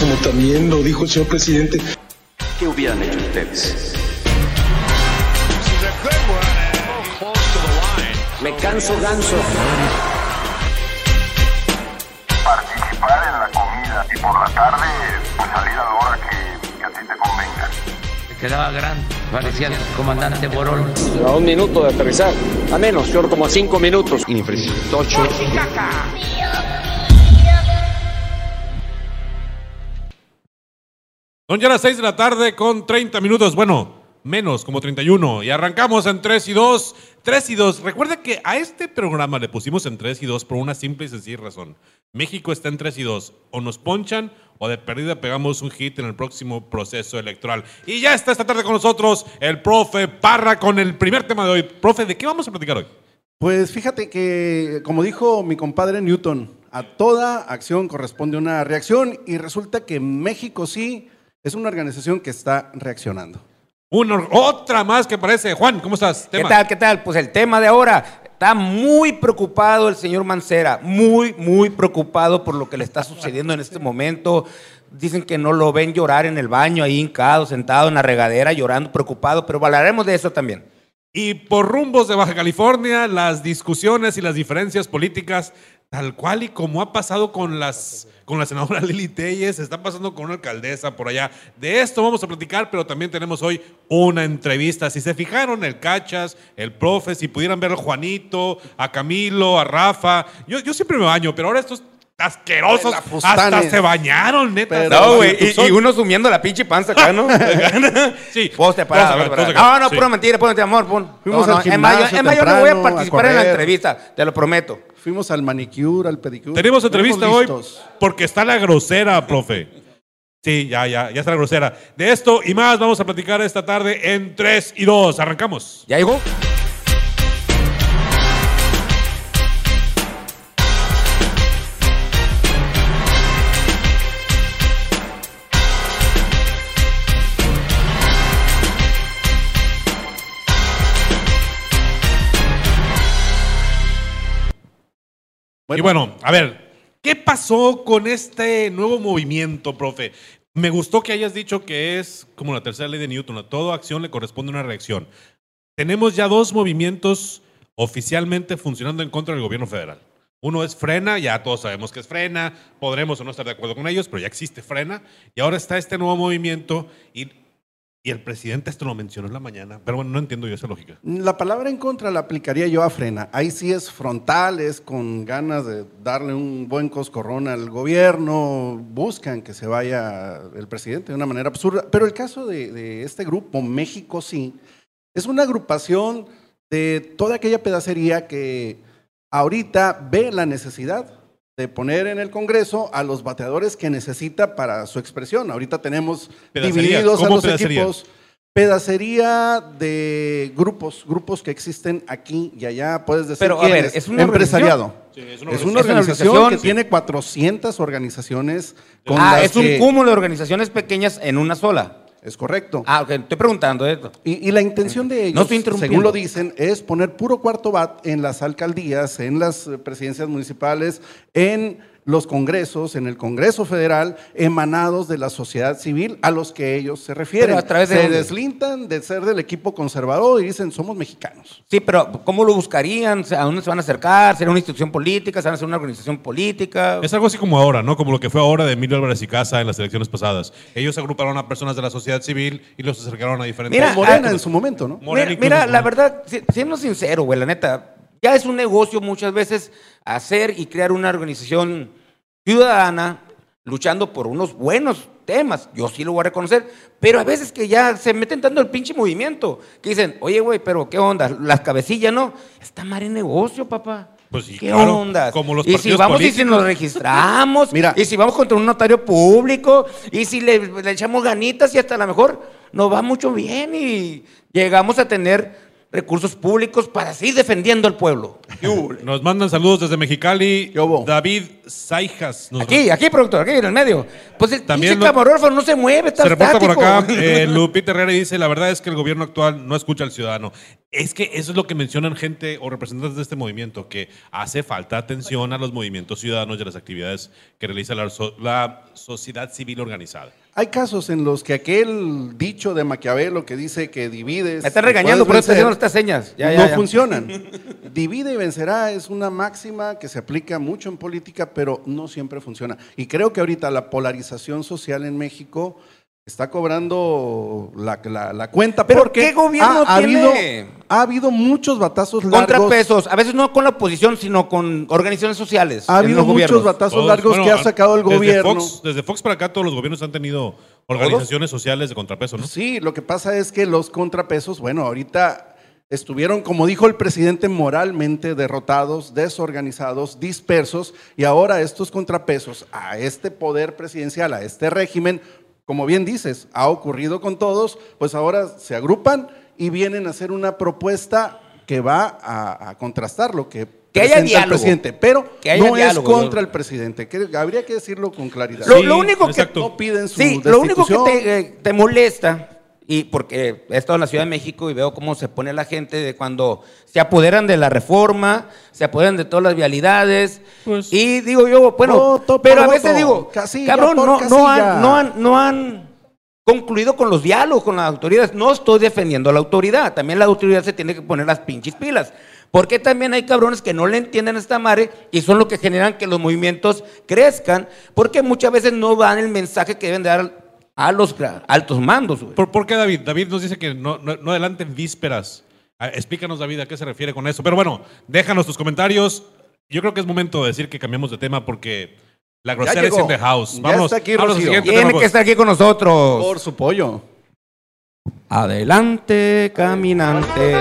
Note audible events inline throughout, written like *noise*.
como también lo dijo el señor presidente. ¿Qué hubieran hecho ustedes? Me canso ganso. Participar en la comida y por la tarde pues salir a la hora que, que a ti te convenga. quedaba grande, parecía el comandante Borol. A un minuto de aterrizar. A menos, yo como a cinco minutos. Tocho. Son ya las 6 de la tarde con 30 minutos. Bueno, menos, como 31. Y arrancamos en 3 y 2. 3 y 2. Recuerda que a este programa le pusimos en 3 y 2 por una simple y sencilla razón. México está en 3 y 2. O nos ponchan o de perdida pegamos un hit en el próximo proceso electoral. Y ya está esta tarde con nosotros el profe Parra con el primer tema de hoy. Profe, ¿de qué vamos a platicar hoy? Pues fíjate que, como dijo mi compadre Newton, a toda acción corresponde una reacción y resulta que México sí es una organización que está reaccionando. Una, otra más que parece. Juan, ¿cómo estás? ¿Qué tal? ¿Qué tal? Pues el tema de ahora. Está muy preocupado el señor Mancera, muy, muy preocupado por lo que le está sucediendo en este momento. Dicen que no lo ven llorar en el baño, ahí hincado, sentado en la regadera, llorando, preocupado, pero hablaremos de eso también. Y por rumbos de Baja California, las discusiones y las diferencias políticas, tal cual y como ha pasado con las con la senadora *laughs* Lili Telles, está pasando con una alcaldesa por allá. De esto vamos a platicar, pero también tenemos hoy una entrevista. Si se fijaron, el Cachas, el profe, si pudieran ver a Juanito, a Camilo, a Rafa. Yo, yo siempre me baño, pero ahora estos asquerosos hasta se bañaron, neta. Pero- No, güey, y, uno sumiendo la pinche panza acá, ¿no? *laughs* Sí. Acá, parado. todos acá. No, no, Sí. pura mentira, pura mentira, amor, pon. Fuimos No, al no, en mayo, gimnasio en mayo no voy a participar en la entrevista, te lo prometo. Fuimos al manicure, al pedicure. Tenemos entrevista hoy porque está la grosera, profe. Sí, ya, ya, ya está la grosera. De esto y más vamos a platicar esta tarde en 3 y 2. Arrancamos. ¿Ya llegó? Y bueno, a ver, ¿qué pasó con este nuevo movimiento, profe? Me gustó que hayas dicho que es como la tercera ley de Newton, a toda acción le corresponde una reacción. Tenemos ya dos movimientos oficialmente funcionando en contra del gobierno federal. Uno es Frena, ya todos sabemos que es Frena, podremos o no estar de acuerdo con ellos, pero ya existe Frena. Y ahora está este nuevo movimiento y, y el presidente esto lo mencionó en la mañana, pero bueno, no entiendo yo esa lógica. La palabra en contra la aplicaría yo a frena. Ahí sí es frontal, es con ganas de darle un buen coscorrón al gobierno, buscan que se vaya el presidente de una manera absurda. Pero el caso de, de este grupo, México sí, es una agrupación de toda aquella pedacería que ahorita ve la necesidad de poner en el Congreso a los bateadores que necesita para su expresión. Ahorita tenemos Pedacería, divididos a ¿cómo los pedacería? equipos. Pedacería de grupos, grupos que existen aquí y allá, puedes decir Pero, a quiénes. ver, ¿es una empresariado. Sí, es una una ¿Es una organización, que tiene 400 organizaciones. Con Ah, las es un cúmulo de organizaciones pequeñas en una sola. Es correcto. Ah, ok, estoy preguntando esto. Y, y la intención de ellos, No estoy según lo dicen, es poner puro cuarto bat en las alcaldías, en las eh, presidencias municipales, en los congresos, en el Congreso Federal, emanados de la sociedad civil a los que ellos se refieren. Pero a través de se dónde? deslindan de ser del equipo conservador y dicen, somos mexicanos. Sí, pero ¿cómo lo buscarían? ¿A dónde se van a acercar? ¿Será una institución política? ¿Se van a hacer una organización política? Es algo así como ahora, ¿no? Como lo que fue ahora de Emilio Álvarez y Casa en las elecciones pasadas. Ellos agruparon a personas de la sociedad civil y los acercaron a diferentes... Mira, Morena en su momento, ¿no? Morena Mira, la verdad, si- siendo sincero, güey, la neta, ya es un negocio muchas veces hacer y crear una organización ciudadana luchando por unos buenos temas. Yo sí lo voy a reconocer, pero a veces que ya se meten tanto el pinche movimiento, que dicen, oye, güey, pero ¿qué onda? Las cabecillas, ¿no? Está mal en negocio, papá. Pues sí, ¿Qué claro, onda? como los y si vamos y si nos registramos, *laughs* Mira. y si vamos contra un notario público, y si le, le echamos ganitas y hasta a lo mejor nos va mucho bien y llegamos a tener recursos públicos para seguir defendiendo al pueblo. Nos mandan saludos desde Mexicali. David Saijas. Nos Aquí, aquí, productor, aquí en el medio. Pues el También lo- camarógrafo no se mueve, está Se reporta por acá, *laughs* eh, Lupita Herrera dice, la verdad es que el gobierno actual no escucha al ciudadano. Es que eso es lo que mencionan gente o representantes de este movimiento, que hace falta atención a los movimientos ciudadanos y a las actividades que realiza la, so- la sociedad civil organizada. Hay casos en los que aquel dicho de Maquiavelo que dice que divides. Me está y regañando por eso haciendo vencer, estas señas. Ya, ya, no ya. funcionan. *laughs* Divide y vencerá es una máxima que se aplica mucho en política, pero no siempre funciona. Y creo que ahorita la polarización social en México está cobrando la, la- la cuenta. ¿Pero porque qué gobierno ha, ha tiene? habido, ha habido muchos batazos largos. Contrapesos, a veces no con la oposición, sino con organizaciones sociales. Ha habido muchos gobiernos. batazos Todos- largos bueno, que ha sacado el desde gobierno. Fox, desde Fox para acá todos los gobiernos han tenido organizaciones sociales de contrapeso, ¿no? Sí, lo que pasa es que los contrapesos, bueno, ahorita estuvieron, como dijo el presidente, moralmente derrotados, desorganizados, dispersos, y ahora estos contrapesos a este poder presidencial, a este régimen, como bien dices, ha ocurrido con todos, pues ahora se agrupan y vienen a hacer una propuesta que va a, a contrastar lo que, Que haya diálogo. presidente, pero Que haya no diálogo, es contra yo- el presidente, que habría que decirlo con claridad. Lo, Sí, lo único que no piden su Sí, lo único que te, eh, te molesta, y porque he estado en la Ciudad de México y veo cómo se pone la gente de cuando se apoderan de la reforma, se apoderan de todas las vialidades, Pues- y digo yo, bueno, Voto pero a veces digo, casilla cabrón, no, han, no, han, no han concluido con los diálogos con las autoridades. No estoy defendiendo a la autoridad, también la autoridad se tiene que poner las pinches pilas. Porque también hay cabrones que no le entienden a esta madre y son lo que generan que los movimientos crezcan, porque muchas veces no dan el mensaje que deben dar a los altos mandos. güey. ¿Por, por qué David? David nos dice que no, no, no adelanten vísperas. Ah, Explícanos, David, a qué se refiere con eso. Pero bueno, déjanos tus comentarios. Yo creo que es momento de decir que cambiamos de tema porque la grosera es in the house. Vamos, aquí, vamos al Rocío. siguiente Tiene tema, que pues. estar aquí con nosotros. Por su pollo. Adelante, caminante.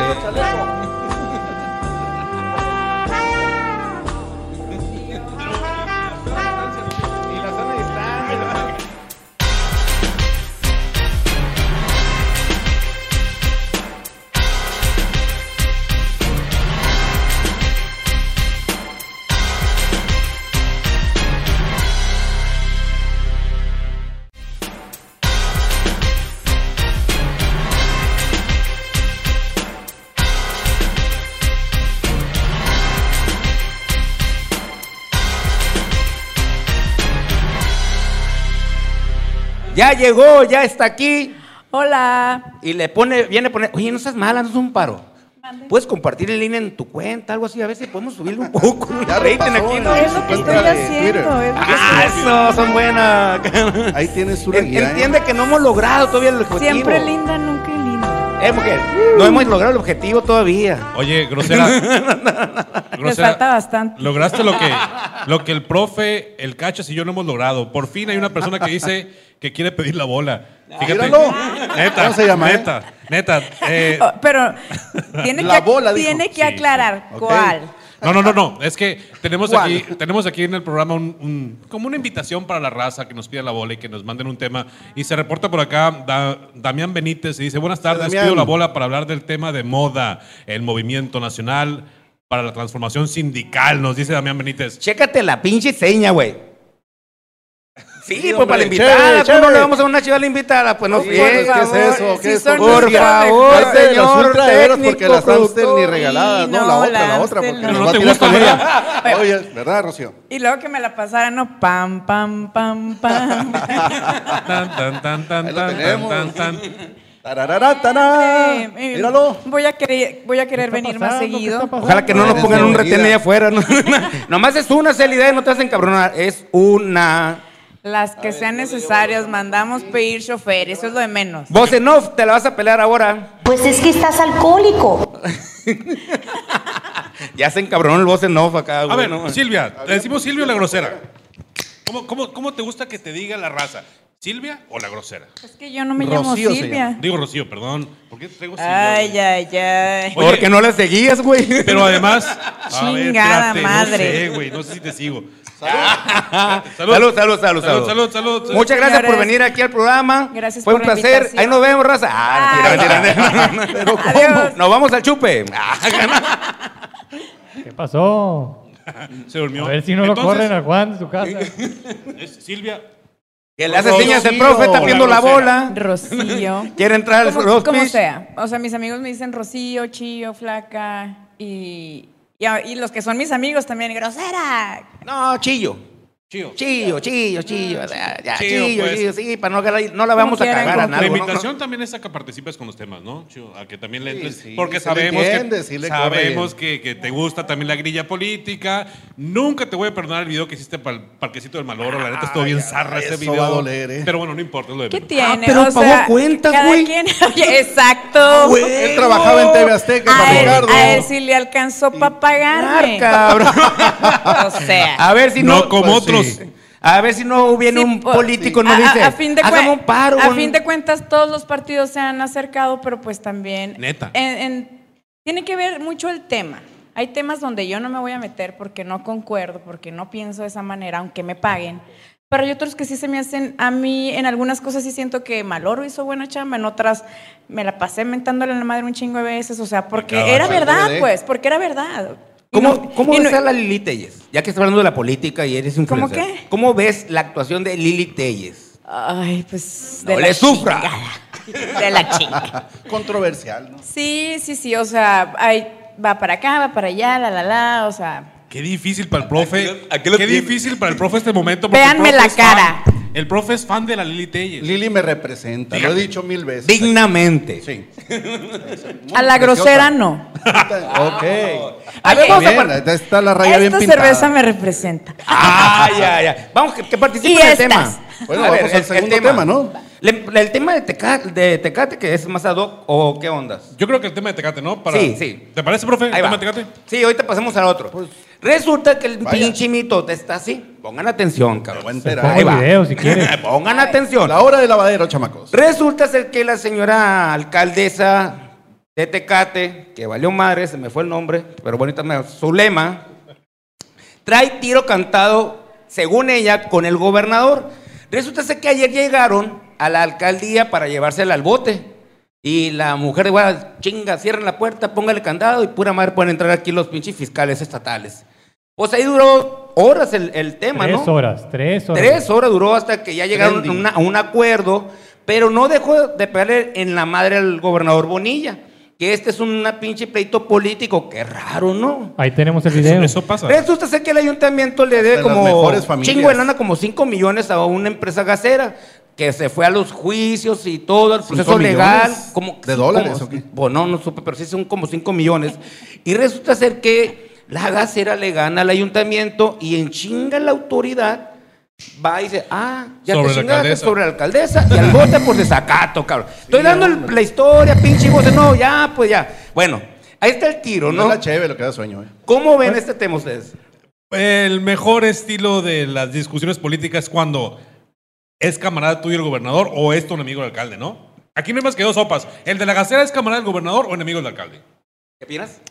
Ya llegó, ya está aquí. Hola. Y le pone, viene a poner, oye, no seas mala, no es un paro. Puedes compartir el línea en tu cuenta, algo así, a ver si podemos subirle un poco. *laughs* Ya rating aquí, ¿no? ¿no? Es lo que cuenta estoy haciendo. Es que Ah, eso, son buenas. Ahí tienes su En- guía. ¿eh? Entiende que no hemos logrado todavía el objetivo. Siempre linda, nunca. Eh, mujer, no hemos logrado el objetivo todavía. Oye, grosera. *laughs* Les falta bastante. Lograste lo que, *laughs* lo que el profe, el cachas y yo no hemos logrado. Por fin hay una persona que dice que quiere pedir la bola. Fíjate. Míralo. Neta, ¿Cómo se llama, eh? neta, neta. eh, Oh, pero *laughs* tiene La que, bola, dijo. tiene que aclarar cuál. No, no, no, no. Es que tenemos ¿Cuál? aquí, tenemos aquí en el programa un, un- como una invitación para la raza que nos pida la bola y que nos manden un tema. Y se reporta por acá Da- Damián Benítez y dice, buenas tardes, Damián. pido la bola para hablar del tema de moda, el movimiento nacional para la transformación sindical, nos dice Damián Benítez. Chécate la pinche seña, güey. Sí, Sí, pues para la invitada. chévere, ¿Cómo no le vamos a una chiva a la invitada? Pues no Sí, friegues. ¿qué es eso? ¿Qué Sí es eso? Por favor, señor ultraderos porque técnico, las Amstel ni regaladas. Y No, la no, otra, la otra, porque nos no. va a ¿No te tirar gusta, con María? ella. *laughs* Oye, ¿verdad, Rocío? Y luego que me la pasaran, no, pam, pam, pam, pam. Tan, tan, tan, tan, Ahí lo tan, tenemos. tan, tan. Tararara, tará. Eh, eh, Míralo. Voy a querer, voy a querer venir más seguido. Ojalá que no nos pongan un retén allá afuera. ¿no? *laughs* Nomás es una celidad y no te hacen cabronar. Es una. Las que sean necesarias, mandamos pedir chofer, eso es lo de menos. Voz en off, te la vas a pelear ahora. Pues es que estás alcohólico. *laughs* Ya se encabronó el voz en off acá, A ver, no. Silvia, ¿le decimos Silvia o la grosera? ¿Cómo, cómo, cómo te gusta que te diga la raza? ¿Silvia o la grosera? Es que yo no me llamo Rocío se Silvia. Digo Rocío, perdón. ¿Por qué te traigo Silvia? Ay, güey? ay, ay. Oye, Porque no la seguías, güey. Pero además. a ver, Chingada espérate, madre. No sé, güey, no sé si te sigo. *laughs* Salud, salud, salud, salud. Salud, salud, salud. Muchas gracias por venir aquí al programa. gracias Fue por un la placer. Ahí nos vemos, raza. Ah. *laughs* Pero ¿cómo? Adiós. Nos vamos al chupe. *laughs* ¿Qué pasó? Se durmió. A ver si no lo corren a Juan de su casa. es Silvia. Que le hace señas el profe, está viendo la bola. Rocío. Quiere entrar al como, como sea. O sea, mis amigos me dicen Rocío, Chío, Flaca y, y, los que son mis amigos también, grosera. No, chillo. Chío. Chillo, chillo, chillo. ya, ya, Chillo, chillo, pues. chillo, sí, para no, que no la vamos a cagar a como La invitación también es a que participes con los temas, ¿no? Chío? A que también le entres. sí, porque sabemos, entiende, que, sí sabemos que, que te gusta también la grilla política. Nunca te voy a perdonar el video que hiciste para el Parquecito del Maloro. La neta estuvo bien zarra ese eso video. va a doler, ¿eh? Pero bueno, no importa, es lo de ¿Qué menos. tiene? pero o pagó sea, cuentas, güey. quien- *laughs* exacto. Él trabajaba en TV Azteca a él, Ricardo. a él sí le alcanzó para pagarme. cabrón. *laughs* O sea. A ver si no. No como pues, sí. A ver si no viene Sí, un po- político y a, a- dice. a fin de "Hágame cuen- un paro. a un-". fin de cuentas, todos los partidos se han acercado, pero pues también. Neta. en- en- tiene que ver mucho el tema. Hay temas donde yo no me voy a meter porque no concuerdo, porque no pienso de esa manera, aunque me paguen. Pero hay otros que sí se me hacen, a mí en algunas cosas sí siento que Maloro hizo buena chamba, en otras me la pasé mentándole a la madre un chingo de veces, o sea, porque era verdad, de- pues, porque era verdad. ¿Cómo, no- cómo ves no- a la Lili Telles? Ya que estás hablando de la política y eres influencer. ¿Cómo qué? ¿Cómo ves la actuación de Lili Telles? Ay, pues. No de le la sufra. chingada. De la chinga. *laughs* Controversial, ¿no? Sí, sí, sí, o sea, hay, va para acá, va para allá, la, la, la, o sea. Qué difícil para el profe. Aquí lo- aquí lo Qué tiene. difícil para el profe este momento. el Véanme la fan. cara. El profe es fan de la Lili Telles. Lili me representa, lo he dicho mil veces. Dignamente. Sí. *laughs* A la grosera no. *laughs* ok. A ver, vamos a Bien, ahí está la raya bien Esta pintada. cerveza me representa. Ah, ya, ya. *laughs* Vamos, que, que participe Y en el tema. Bueno, A ver, vamos al el- el segundo tema, ¿no? Le- el tema de Tecate, de Tecate, que es más ad hoc, o qué ondas. Yo creo que el tema de Tecate, ¿no? Para- Sí, sí. ¿Te parece, profe? El Ahí tema va. de Tecate. Sí, ahorita pasamos al otro. Resulta que el vaya. pinche mitote está así. Pongan atención, cabrón. voy a Se enterar. pongo Ahí el va. video si quieres. *laughs* Pongan atención. La hora de lavadero, chamacos. Resulta ser que la señora alcaldesa de Tecate, que valió madre, se me fue el nombre, pero bonita me su lema, trae tiro cantado, según ella, con el gobernador. Resulta ser que ayer llegaron a la alcaldía para llevársela al bote. Y la mujer de Guadalajara, chinga, cierren la puerta, póngale candado y pura madre pueden entrar aquí los pinches fiscales estatales. Pues ahí duró horas el, el tema, Tres ¿no? horas, tres horas. Tres horas duró hasta que ya llegaron a, Trending. una- a un acuerdo, pero no dejó de pegarle en la madre al gobernador Bonilla, que este es un pinche pleito político, qué raro, ¿no? Ahí tenemos el video. Eso pasa. Resulta ser que el ayuntamiento le debe De como chingo de lana, como 5 millones a una empresa gasera, que se fue a los juicios y todo, el ¿Cinco proceso legal. Como, de dólares como- o qué? Pues no, no supe, pero sí son como 5 millones. Y resulta ser que la gasera le gana al ayuntamiento y en chinga la autoridad va y dice, ah, ya Sobre te chingaste sobre la alcaldesa y al bote por desacato, cabrón. Estoy dando el- la historia, pinche voz, no, ya, pues ya. Bueno, ahí está el tiro, No ¿no? es la chévere lo que da sueño, ¿eh? ¿Cómo ven este tema ustedes? El mejor estilo de las discusiones políticas es cuando es camarada tuyo el gobernador o es tu enemigo el alcalde, ¿no? Aquí no hay más que dos sopas. ¿El de la gacera es camarada del gobernador o enemigo del alcalde? ¿Qué opinas?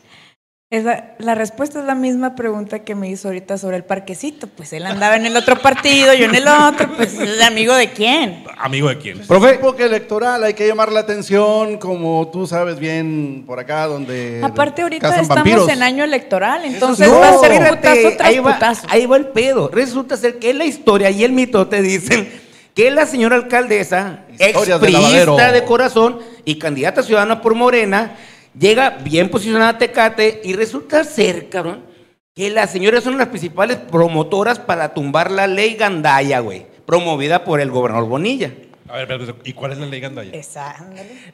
Esa- la respuesta es la misma pregunta que me hizo ahorita sobre el parquecito. Pues él andaba en el otro partido, yo en el otro, pues el amigo de quién. ¿Amigo de quién? Profe. Época electoral, hay que llamar la atención, como tú sabes bien por acá, donde. Aparte ahorita cazan estamos vampiros. en año electoral, entonces No, va a ser putazo tras ahí va, putazo. ahí va el pedo. Resulta ser que la historia y el mito te dicen que la señora alcaldesa, Historias de de corazón y candidata ciudadana por Morena, llega bien posicionada Tecate y resulta ser, cabrón, que la señora es una de las principales promotoras para tumbar la ley Gandaya, güey, promovida por el gobernador Bonilla. A ver, espérate, ¿y cuál es la ley Gandaya? Esa.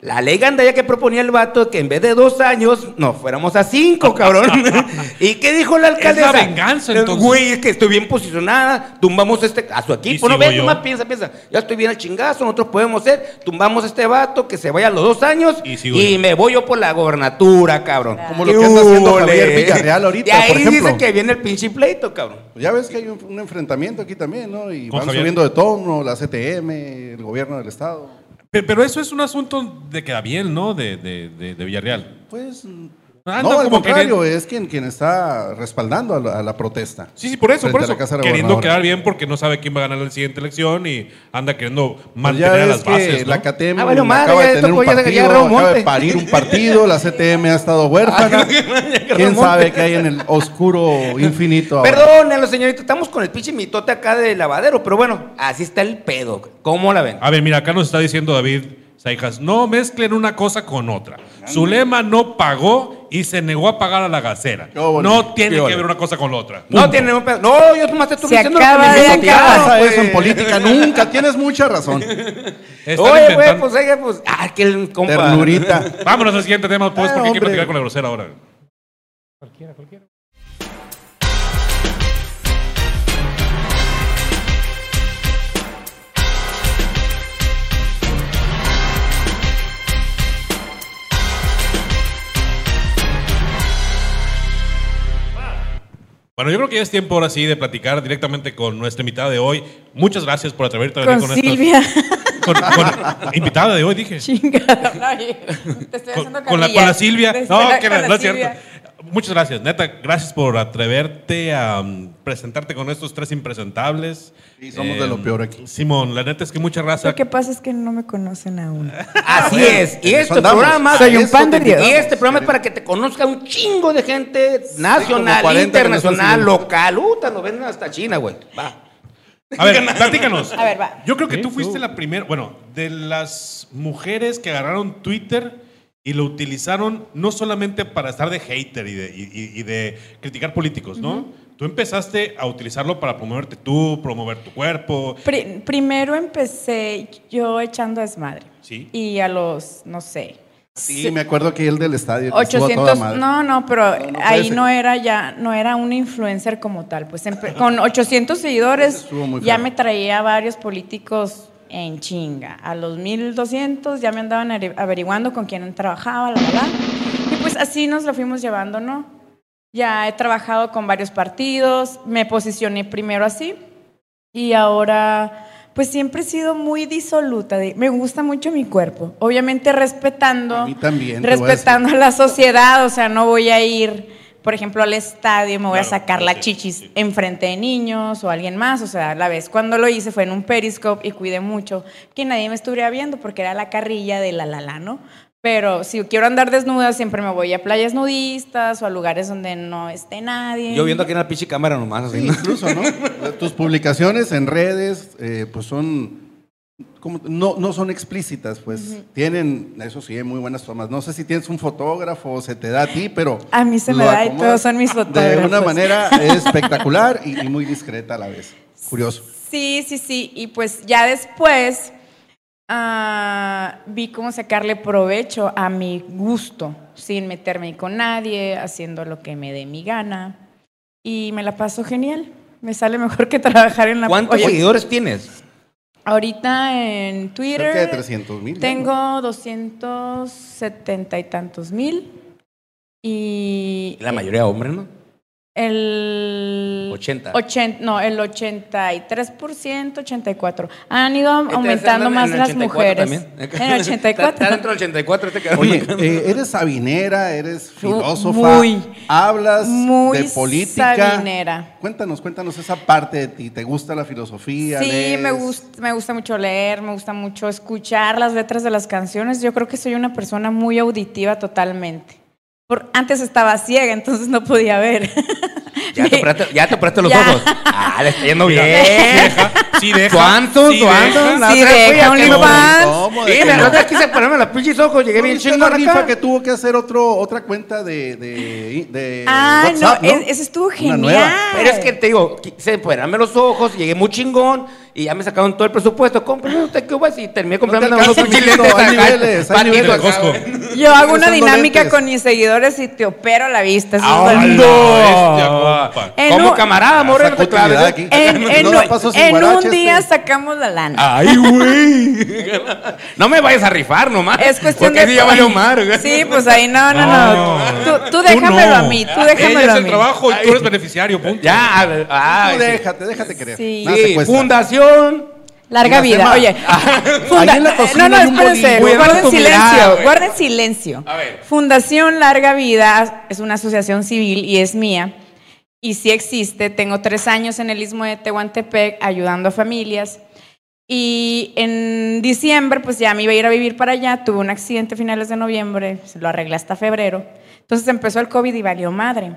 La ley Gandaya que proponía el vato que en vez de dos años nos fuéramos a cinco, cabrón. *laughs* ¿Y qué dijo la alcaldesa? Es la venganza, entonces. Güey, es que estoy bien posicionada, tumbamos este, a su equipo. No yo. nomás piensa, piensa. Ya estoy bien al chingazo, nosotros podemos ser, tumbamos a este vato que se vaya a los dos años Y me voy yo por la gobernatura, cabrón. Como lo que anda haciendo. Javier Villarreal ahorita, Y ahí por ejemplo. dice que viene el pinche pleito, cabrón. Ya ves que hay un, un enfrentamiento aquí también, ¿no? Y Con van Javier. subiendo de tono, la CTM, el gobierno del Estado. Pe- Pero eso es un asunto de queda bien, ¿no? De, de, de, de Villarreal. Pues No, al como contrario, queriendo- es quien, quien está respaldando a la, a la protesta. Sí, sí, por eso, por eso. de Queriendo quedar bien porque no sabe quién va a ganar la siguiente elección y anda queriendo Pues mantener ya a las que bases. ¿no? la CATEM Ah, valió madre, acaba de tener un partido, acaba de monte. parir un partido, la CTM ha estado huérfana. *laughs* ¿Quién sabe qué hay en el oscuro infinito ahora? Perdónenlo, señorita, estamos con el pinche mitote acá de lavadero, pero bueno, así está el pedo. ¿Cómo la ven? A ver, mira, acá nos está diciendo David Saijas, no mezclen una cosa con otra. Zulema no pagó y se negó a pagar a la gasera. óvole, No tiene que ver una cosa con la otra. No Punto. tiene un pedo. No, yo nomás te estoy Se diciendo lo que acaba me de No pasa pues. eso en política nunca, tienes mucha razón. *laughs* Están Oye, güey, pues, oiga, pues, ah, que el compa. Ternurita. *laughs* Vámonos al siguiente tema, pues, Ah, porque hay que platicar con la grosera ahora. Cualquiera, cualquiera. Bueno, yo creo que ya es tiempo ahora sí de platicar directamente con nuestra invitada de hoy. Muchas gracias por atreverte a venir Con con, estos- Silvia. Con, con- invitada de hoy, dije. Chingada. Ay, Te estoy haciendo con la, con la Silvia. No, que no, la no es cierto. Muchas gracias, neta. Gracias por atreverte a um, presentarte con estos tres impresentables. Sí, somos de lo peor aquí. Simón, la neta es que mucha raza. Lo que pasa es que no me conocen aún. *laughs* Así es. Y este andamos. programa. Soy un pan de. Y este programa es para que te conozca un chingo de gente nacional, como 40 que nos internacional, local. Uta, nos ven hasta China, güey. Va. A ver, platícanos. A ver, va. Yo creo que tú fuiste la primera, bueno, de las mujeres que agarraron Twitter y lo utilizaron no solamente para estar de hater y de, y- de criticar políticos, ¿no? Tú empezaste a utilizarlo para promoverte tú, promover tu cuerpo. Pri- primero empecé yo echando desmadre. Sí. Y a los, no sé. Sí, me acuerdo que el del estadio. que estuvo a toda 800, madre. no, no, pero No, no ahí no era ya, no era un influencer como tal. Pues con 800 seguidores ya feo. me traía varios políticos en chinga. A los 1200 ya me andaban averiguando con quién trabajaba, la verdad. Y pues así nos lo fuimos llevando, ¿no? Ya he trabajado con varios partidos, me posicioné primero así y ahora pues siempre he sido muy disoluta. de- me gusta mucho mi cuerpo, obviamente respetando, A mí también, voy a respetando a la sociedad, o sea, no voy a ir, por ejemplo, al estadio, me voy a sacar la sí, chichis sí. enfrente de niños o alguien más, o sea, la vez cuando lo hice fue en un periscope y cuidé mucho que nadie me estuviera viendo porque era la carrilla de la la la, ¿no? Pero si quiero andar desnuda, siempre me voy a playas nudistas o a lugares donde no esté nadie. Yo viendo aquí en la pinche cámara nomás, así, ¿no? incluso, ¿no? *laughs* Tus publicaciones en redes, eh, pues son. Como- no, no son explícitas, pues tienen, eso sí, muy buenas tomas. No sé si tienes un fotógrafo o se te da a ti, pero. A mí se me da y todos son mis De fotógrafos. una manera *laughs* espectacular y, y muy discreta a la vez. Curioso. Sí, sí, sí. Y pues ya después ah, vi cómo sacarle provecho a mi gusto, sin meterme con nadie, haciendo lo que me dé mi gana. Y me la paso genial. Me sale mejor que trabajar en la ¿Cuántos seguidores tienes? Ahorita en Twitter Cerca de 300 mil. tengo 270 y tantos mil. Y La mayoría hombres, ¿no? El 80. 80, no, el 83%, 84. Han ido aumentando andan más en el las 84 mujeres. también. *laughs* En el Está, 84. está dentro del 84 este. Oye, eh, *laughs* eres sabinera, eres filósofa, muy, hablas muy de política. sabinera. Cuéntanos, cuéntanos esa parte de ti. ¿Te gusta la filosofía? Sí, lees? me gusta, me gusta mucho leer, me gusta mucho escuchar las letras de las canciones. Yo creo que soy una persona muy auditiva totalmente. Por, antes estaba ciega, entonces no podía ver. *laughs* Ya te operaste, ya te operaste los Ya. ojos. Ah, le está yendo bien. Sí deja. ¿Cuántos? sí ¿Cuántos? Sí deja, no- OnlyFans. ¿Cómo de Sí, la no? otra quise ponerme los pinches ojos, llegué ¿No bien chingón la rifa acá. que tuvo que hacer otro, otra cuenta de, de, de Ah, WhatsApp, no, es- eso estuvo genial. Pero es que te digo, quise operarme los ojos, llegué muy chingón y ya me sacaron todo el presupuesto. Cómprame usted qué vas y terminé comprando te unos pinches lentes hay *laughs* acá, niveles, hay niveles. *laughs* Yo hago una dinámica lentes. con mis seguidores y te opero la vista. eso es bestia, compa. En Como un- camarada, amor, no te claves. ¿eh? aquí. En, No en un- día este. sacamos la lana. Ay, güey. No me vayas a rifar nomás. Es cuestión Porque de. sí ya valió mar. güey. Sí, pues ahí no, no, no. Tú, tú Tú déjamelo no. a mí, tú Ella déjamelo es a el mí. trabajo y tú eres beneficiario, punto. Ya, a ver, Tú ay, déjate, déjate querer. Sí. Nada te Sí, cuesta. Fundación Larga vida. Oye, funda- Ahí en la cocina no, no, espérense, guarden silencio, güey. guarden silencio. A ver. Fundación Larga Vida es una asociación civil y es mía. Y sí existe. Tengo tres años en el Istmo de Tehuantepec ayudando a familias. Y en diciembre, pues ya me iba a ir a vivir para allá. Tuve un accidente a finales de noviembre, se lo arreglé hasta febrero. Entonces empezó el COVID y valió madre.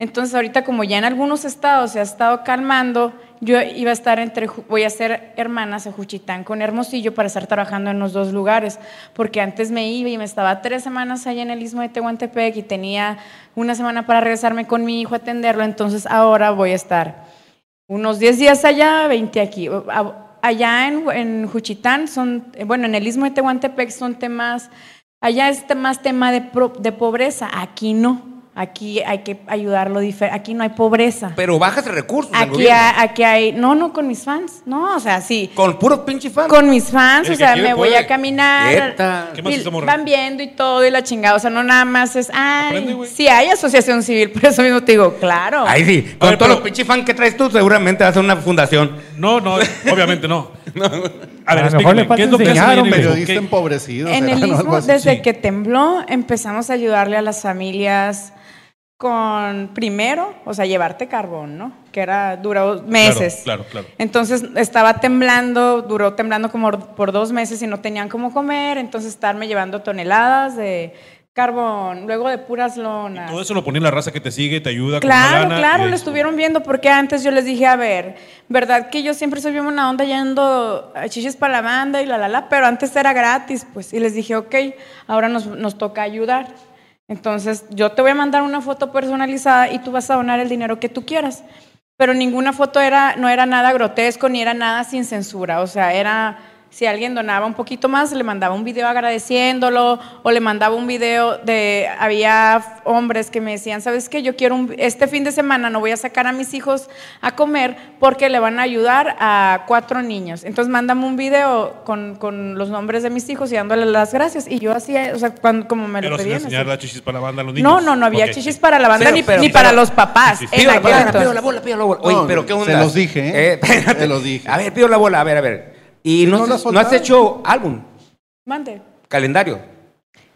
Entonces ahorita como ya en algunos estados se ha estado calmando, yo iba a estar entre, voy a ser hermanas a Juchitán con Hermosillo para estar trabajando en los dos lugares, porque antes me iba y me estaba tres semanas allá en el Istmo de Tehuantepec y tenía una semana para regresarme con mi hijo a atenderlo, entonces ahora voy a estar unos 10 días allá, 20 aquí. Allá en, Juchitán son, bueno, en el Istmo de Tehuantepec son temas, allá es más tema de, pro- de pobreza, aquí no. Aquí hay que ayudarlo diferente, aquí no hay pobreza. Pero bajas recursos. Aquí hay, aquí hay, no, no con mis fans, no, o sea, sí. Con puros pinche fans. Con mis fans, El o sea, me voy a caminar. ¿Qué más y van viendo y todo y la chingada, o sea, no nada más es, Aprende, ay, sí hay asociación civil, *laughs* por eso mismo te digo, claro. Ahí sí. Con ver, todos pero- los pinche fans que traes tú, seguramente vas a una fundación. No, no, *laughs* obviamente *laughs* no. A ver, A lo mejor le ¿qué es lo que hace en el? Periodista ¿Qué- empobrecido. En el así. desde sí. que tembló, empezamos a ayudarle a las familias con, primero, o sea, llevarte carbón, ¿no? Que era, duró meses. Claro, claro, claro. Entonces estaba temblando, duró temblando como por dos meses y no tenían cómo comer, entonces estarme llevando toneladas de carbón, luego de puras lonas. Todo eso lo pone la raza que te sigue, te ayuda con Claro, lana, claro, lo estuvieron viendo porque antes yo les dije, a ver, verdad que yo siempre soy bien una onda yendo a chichis para la banda y la la la, pero antes era gratis, pues, y les dije, ok, ahora nos, nos toca ayudar. Entonces, yo te voy a mandar una foto personalizada y tú vas a donar el dinero que tú quieras. Pero ninguna foto era, no era nada grotesco ni era nada sin censura. O sea, era, si alguien donaba un poquito más, le mandaba un video agradeciéndolo o le mandaba un video de, había hombres que me decían, ¿sabes qué? Yo quiero, un, este fin de semana no voy a sacar a mis hijos a comer porque le van a ayudar a cuatro niños. Entonces, mándame un video con, con los nombres de mis hijos y dándole las gracias. Y yo hacía, o sea, cuando, como me Pero lo pedían. enseñar chichis para la banda a los niños. No, no, no había chichis para la banda Pero- ni, pero- ni pero- para los papás. Sí, sí, Pido la bola, pido la bola, pido la bola. Oye, No, pero ¿qué se onda? los dije, ¿eh? espérate. Se los dije. A ver, pido la bola, a ver, a ver. ¿Y no, No has- no hecho álbum? Mande. Calendario.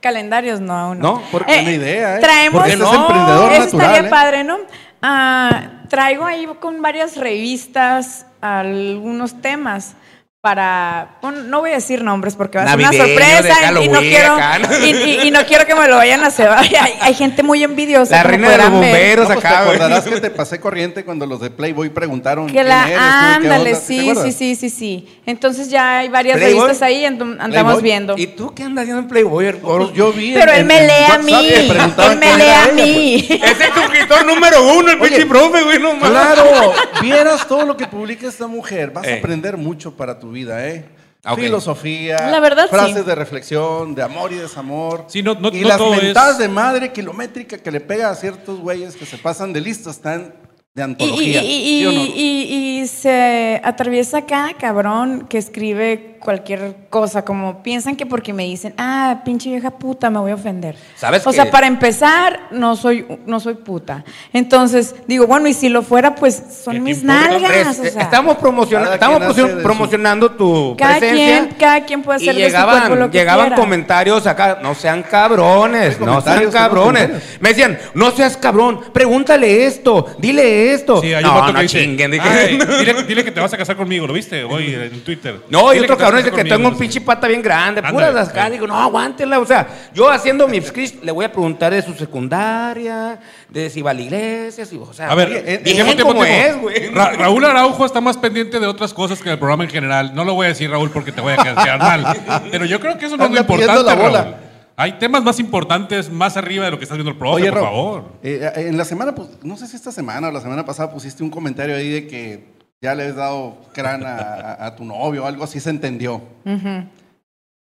Calendarios no, aún No, porque buena idea, ¿eh? Traemos. Porque este es no, emprendedor Eso natural, estaría ¿eh? padre, ¿no? Ah, traigo ahí con varias revistas algunos temas para, bueno, no voy a decir nombres porque va a ser una sorpresa y, y no quiero y, y- y no quiero que me lo vayan a cebar. Hay, hay gente muy envidiosa. La reina de los bomberos No, pues, acá, te acordarás que te pasé corriente cuando los de Playboy preguntaron Que quién la, eres ándale, onda, ¿te sí, sí, sí, sí, sí. Entonces ya hay varias Playboy. revistas ahí, andamos Playboy. viendo. ¿Y tú qué andas haciendo en Playboy? Yo vi Pero en- él me en lee a WhatsApp mí, él me lee a ella, pues. mí. Es el suscriptor número uno, el pinche profe, güey, no. Claro, vieras todo lo que publica esta mujer. Vas Eh. a aprender mucho para tu vida, ¿eh? Ah. Filosofía, La verdad, frases sí. de reflexión, de amor y desamor. Sí, no- no- y no las todo mentadas es- de madre kilométrica que le pega a ciertos güeyes que se pasan de listos están de Y, y- antología. y- ¿sí o no? y- y- y se atraviesa cada cabrón que escribe cualquier cosa, como piensan que porque me dicen, ah, pinche vieja puta, me voy a ofender. ¿Sabes O qué? sea, para empezar, no soy, no soy puta. Entonces, digo, bueno, y si lo fuera, pues son ¿Qué te mis nalgas. o Res- sea, estamos promocionando, estamos promocionando tu cada presencia. quien, cada quien puede Y hacer de su cuerpo llegaban, lo que llegaban quiera. comentarios acá, no sean cabrones, ¿Qué no sean cabrones. Me decían, no seas cabrón, pregúntale esto, dile esto. Sí, hay un no, vato no que dice, chinguen. dije. "Ay, dile, *laughs* dile que te vas a casar conmigo, ¿lo viste? Hoy en Twitter. No, y otro dice casar que tengo un pinche pata bien grande, puras las sí. Digo, no, aguántela. O sea, yo haciendo mi script le voy a preguntar de su secundaria, de si va a la iglesia, si, o sea, A ver, bien, eh, tiempo, tiempo, es, güey. Ra- Raúl Araujo está más pendiente de otras cosas que del programa en general. No lo voy a decir, Raúl, porque te voy a quedar mal. *laughs* Pero yo creo que eso no es lo importante, la bola. Raúl. Hay temas más importantes más arriba de lo que estás viendo el profe, Oye, por favor. eh, en la semana, pues, no sé si esta semana o la semana pasada pusiste un comentario ahí de que ya le habías dado crana a, a- a tu novio o algo así, se entendió.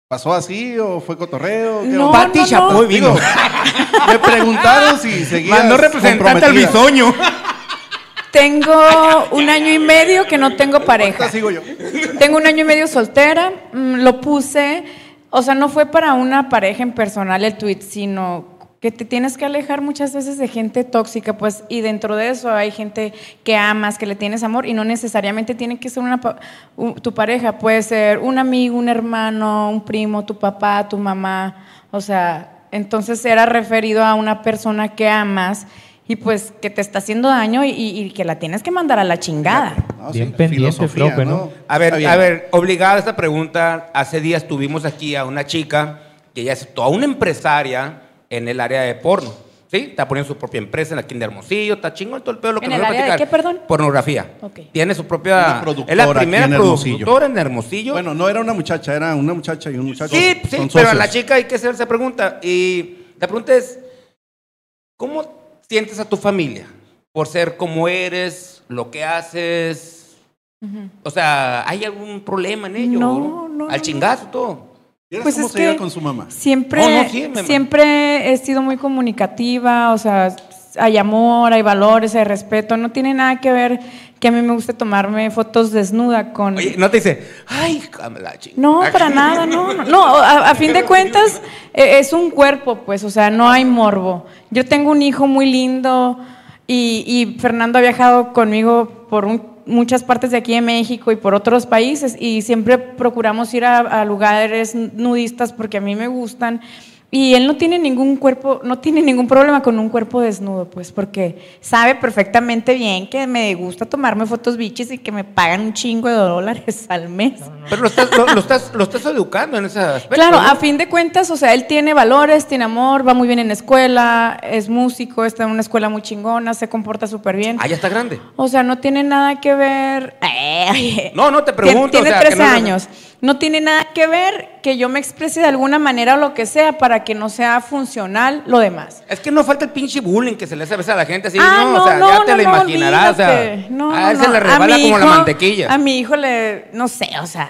¿Pasó así o fue cotorreo? ¿Qué No? Pati no, Chapoy no. Digo, me preguntaron si seguías Mandó representante al bisoño. Tengo un año y medio que no tengo pareja. Sigo yo. Tengo un año y medio soltera, mm, lo puse, o sea, no fue para una pareja en personal el tweet, sino que te tienes que alejar muchas veces de gente tóxica, pues, y dentro de eso hay gente que amas, que le tienes amor, y no necesariamente tiene que ser una tu pareja, puede ser un amigo, un hermano, un primo, tu papá, tu mamá, o sea, entonces era referido a una persona que amas y pues que te está haciendo daño y, y que la tienes que mandar a la chingada. No, Bien sí, pendiente, profe, ¿no? A ver, a ver, obligada a esta pregunta, hace días tuvimos aquí a una chica que ella es toda una empresaria en el área de porno. ¿Sí? Está poniendo su propia empresa en aquí en Hermosillo, está chingón todo el pedo lo que ¿En nos el va a área de platicar. qué, perdón? Pornografía. Ok. Tiene su propia. Una es la aquí primera en Hermosillo. productora en Hermosillo. Bueno, no era una muchacha, era una muchacha y un muchacho. sí, sí, son pero a socios. la chica hay que hacer esa pregunta. Y la pregunta es: ¿cómo sientes a tu familia por ser como eres, lo que haces? O sea, ¿hay algún problema en ello? No, no, Al no. chingazo, todo. ¿Vieras Pues cómo es se lleva que con su mamá? Siempre, no, sí, siempre he sido muy comunicativa, o sea, hay amor, hay valores, hay respeto. No tiene nada que ver que a mí me guste tomarme fotos desnuda con... Oye, no te dice, ay, cámara la chingada. No, para *laughs* nada, no, no, no, a, a fin de *laughs* cuentas eh, es un cuerpo, pues, o sea, no hay morbo. Yo tengo un hijo muy lindo y, y Fernando ha viajado conmigo por un- muchas partes de aquí de México y por otros países y siempre procuramos ir a, a lugares nudistas porque a mí me gustan. Y él no tiene ningún cuerpo, no tiene ningún problema con un cuerpo desnudo, pues, porque sabe perfectamente bien que me gusta tomarme fotos bichis y que me pagan un chingo de dólares *laughs* al mes. Pero lo estás, lo, lo estás, lo estás educando en ese aspecto. Claro, ¿no? a fin de cuentas, o sea, él tiene valores, tiene amor, va muy bien en la escuela, es músico, está en una escuela muy chingona, se comporta súper bien. Ah, ya está grande. O sea, no tiene nada que ver. *laughs* No, no, te pregunto. Tiene o sea, 13 que no- años. No tiene nada que ver que yo me exprese de alguna manera o lo que sea para que no sea funcional lo demás. Es que no falta el pinche bullying que se le hace a veces a la gente así, Ah, no, o sea, ya te no, lo imaginarás, o sea, a él se le A resbala mi como la mantequilla. A mi hijo le, no sé, o sea,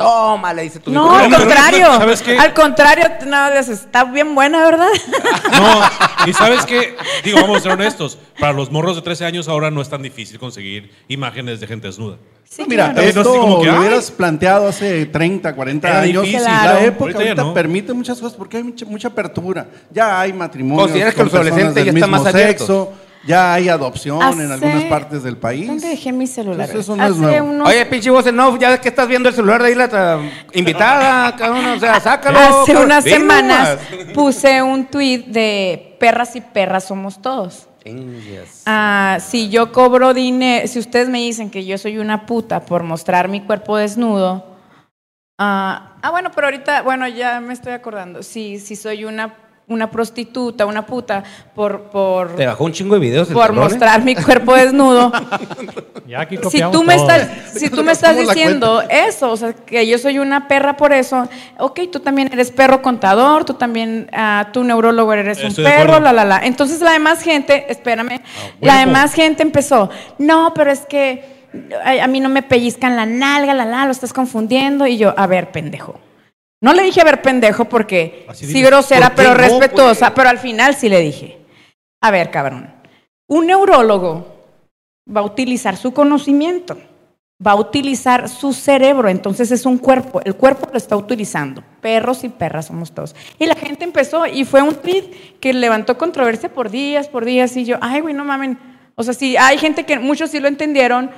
Toma, le dice tu no, hijo. al contrario. ¿sabes qué? Al contrario, no, está bien buena, ¿verdad? No, y sabes qué, digo, vamos a ser honestos, para los morros de 13 años ahora no es tan difícil conseguir imágenes de gente desnuda. Sí, mira, claro. esto como que, lo ay. hubieras planteado hace 30, 40 Era años. difícil, Claro. La época Ahorita ya ahorita no. permite muchas cosas porque hay mucha, mucha apertura. Ya hay matrimonios ¿Consideras que los adolescentes ya están más abiertos? Ya hay adopción en algunas partes del país. ¿Dónde dejé mi celular? Entonces, eso no es Hace nuevo. unos- Oye, pinche voz en off, ya ves que estás viendo el celular de ahí la tra- invitada, cabrón, o sea, sácalo. Hace cabrón. unas semanas nomás. puse un tweet de perras y perras somos todos. Ah, si yo cobro dinero, si ustedes me dicen que yo soy una puta por mostrar mi cuerpo desnudo, ah, ah, bueno, pero ahorita, bueno, ya me estoy acordando. Si, si soy una, una prostituta, una puta por, por, Te bajó un chingo de videos. por ¿eh? mostrar mi cuerpo desnudo, *laughs* Ya aquí si tú me todo. estás, si tú me estás la diciendo eso, o sea, que yo soy una perra por eso, ok, tú también eres perro contador, tú también, ah, tu neurólogo eres un Estoy perro, la, la, la. Entonces la demás gente, espérame, la huevo. demás gente empezó, no, pero es que a, a mí no me pellizcan la nalga, la, la, lo estás confundiendo, y yo, a ver, pendejo. No le dije a ver, pendejo, porque Así sí grosera, ¿por qué pero no, respetuosa, pues? pero al final sí le dije, a ver, cabrón, un neurólogo va a utilizar su conocimiento, va a utilizar su cerebro, entonces es un cuerpo, el cuerpo lo está utilizando, perros y perras somos todos. Y la gente empezó y fue un tweet que levantó controversia por días, por días, y yo, ay, güey, no mamen, o sea, sí, hay gente que muchos sí lo entendieron,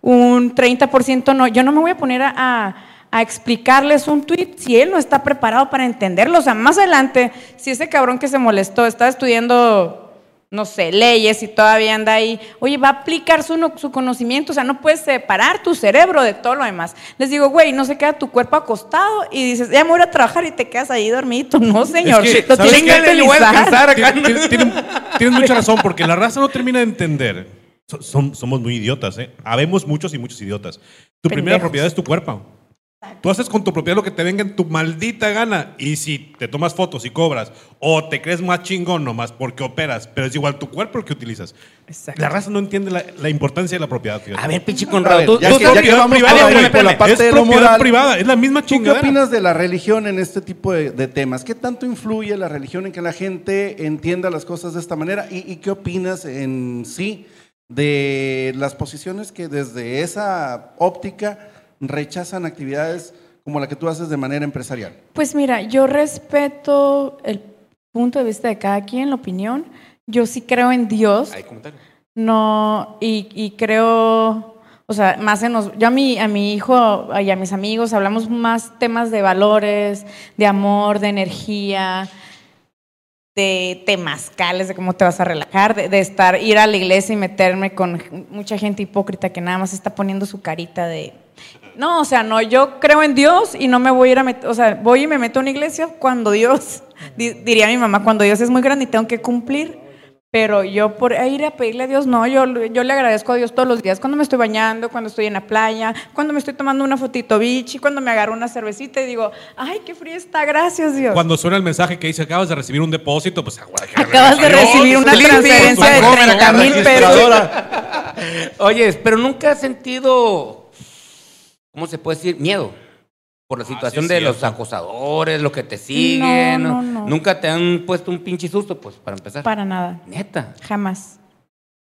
un 30% no, yo no me voy a poner a, a- a explicarles un tweet si él no está preparado para entenderlo, o sea, más adelante, si ese cabrón que se molestó está estudiando no sé, leyes y todavía anda ahí. Oye, va a aplicar su, su conocimiento, o sea, no puedes separar tu cerebro de todo lo demás. Les digo, güey, no se queda tu cuerpo acostado y dices, ya me voy a trabajar y te quedas ahí dormidito. No, señor, Es que, lo ¿sabes tienes que qué? Le voy a utilizar. alcanzar acá. Tien- Tienen, tienes mucha razón, porque la raza no termina de entender. Somos muy idiotas, ¿eh? Habemos muchos y muchos idiotas. Tu primera propiedad es tu cuerpo. Tú haces con tu propiedad lo que te venga en tu maldita gana. Y si te tomas fotos y cobras, o te crees más chingón nomás porque operas, pero es igual tu cuerpo el que utilizas. Exacto. La raza no entiende la, la importancia de la propiedad. fíjate. A ver, pinche Conrado, tú, ya tú- que- tú- ya que vamos privada, por la parte es de lo propiedad moral. privada, es la misma ¿Tú qué chingadera. opinas de la religión en este tipo de, de temas? ¿Qué tanto influye la religión en que la gente entienda las cosas de esta manera? ¿Y, y qué opinas en sí de las posiciones que desde esa óptica rechazan actividades como la que tú haces de manera empresarial? Pues mira, yo respeto el punto de vista de cada quien, la opinión. Yo sí creo en Dios. Hay comentarios. No, y, y creo, o sea, más en los, yo a mi, a mi hijo y a mis amigos hablamos más temas de valores, de amor, de energía, de temazcales, de cómo te vas a relajar, de, de estar, ir a la iglesia y meterme con mucha gente hipócrita que nada más está poniendo su carita de... No, o sea, no, yo creo en Dios y no me voy a ir a meter, o sea, voy y me meto a una iglesia cuando Dios, di- diría mi mamá, cuando Dios es muy grande y tengo que cumplir. Pero yo por ir a pedirle a Dios, no, yo, yo le agradezco a Dios todos los días, cuando me estoy bañando, cuando estoy en la playa, cuando me estoy tomando una fotito bichi, cuando me agarro una cervecita y digo, ay, qué fría está, gracias Dios. Cuando suena el mensaje que dice acabas de recibir un depósito, pues agua, que- Acabas de recibir una transferencia de Bancomer, 30 mil pesos. Oye, pero nunca has sentido, ¿cómo se puede decir? Miedo. Por la situación sí, de los acosadores, lo que te siguen. No, no, no. Nunca te han puesto un pinche susto, pues, para empezar. Para nada, Neta. jamás.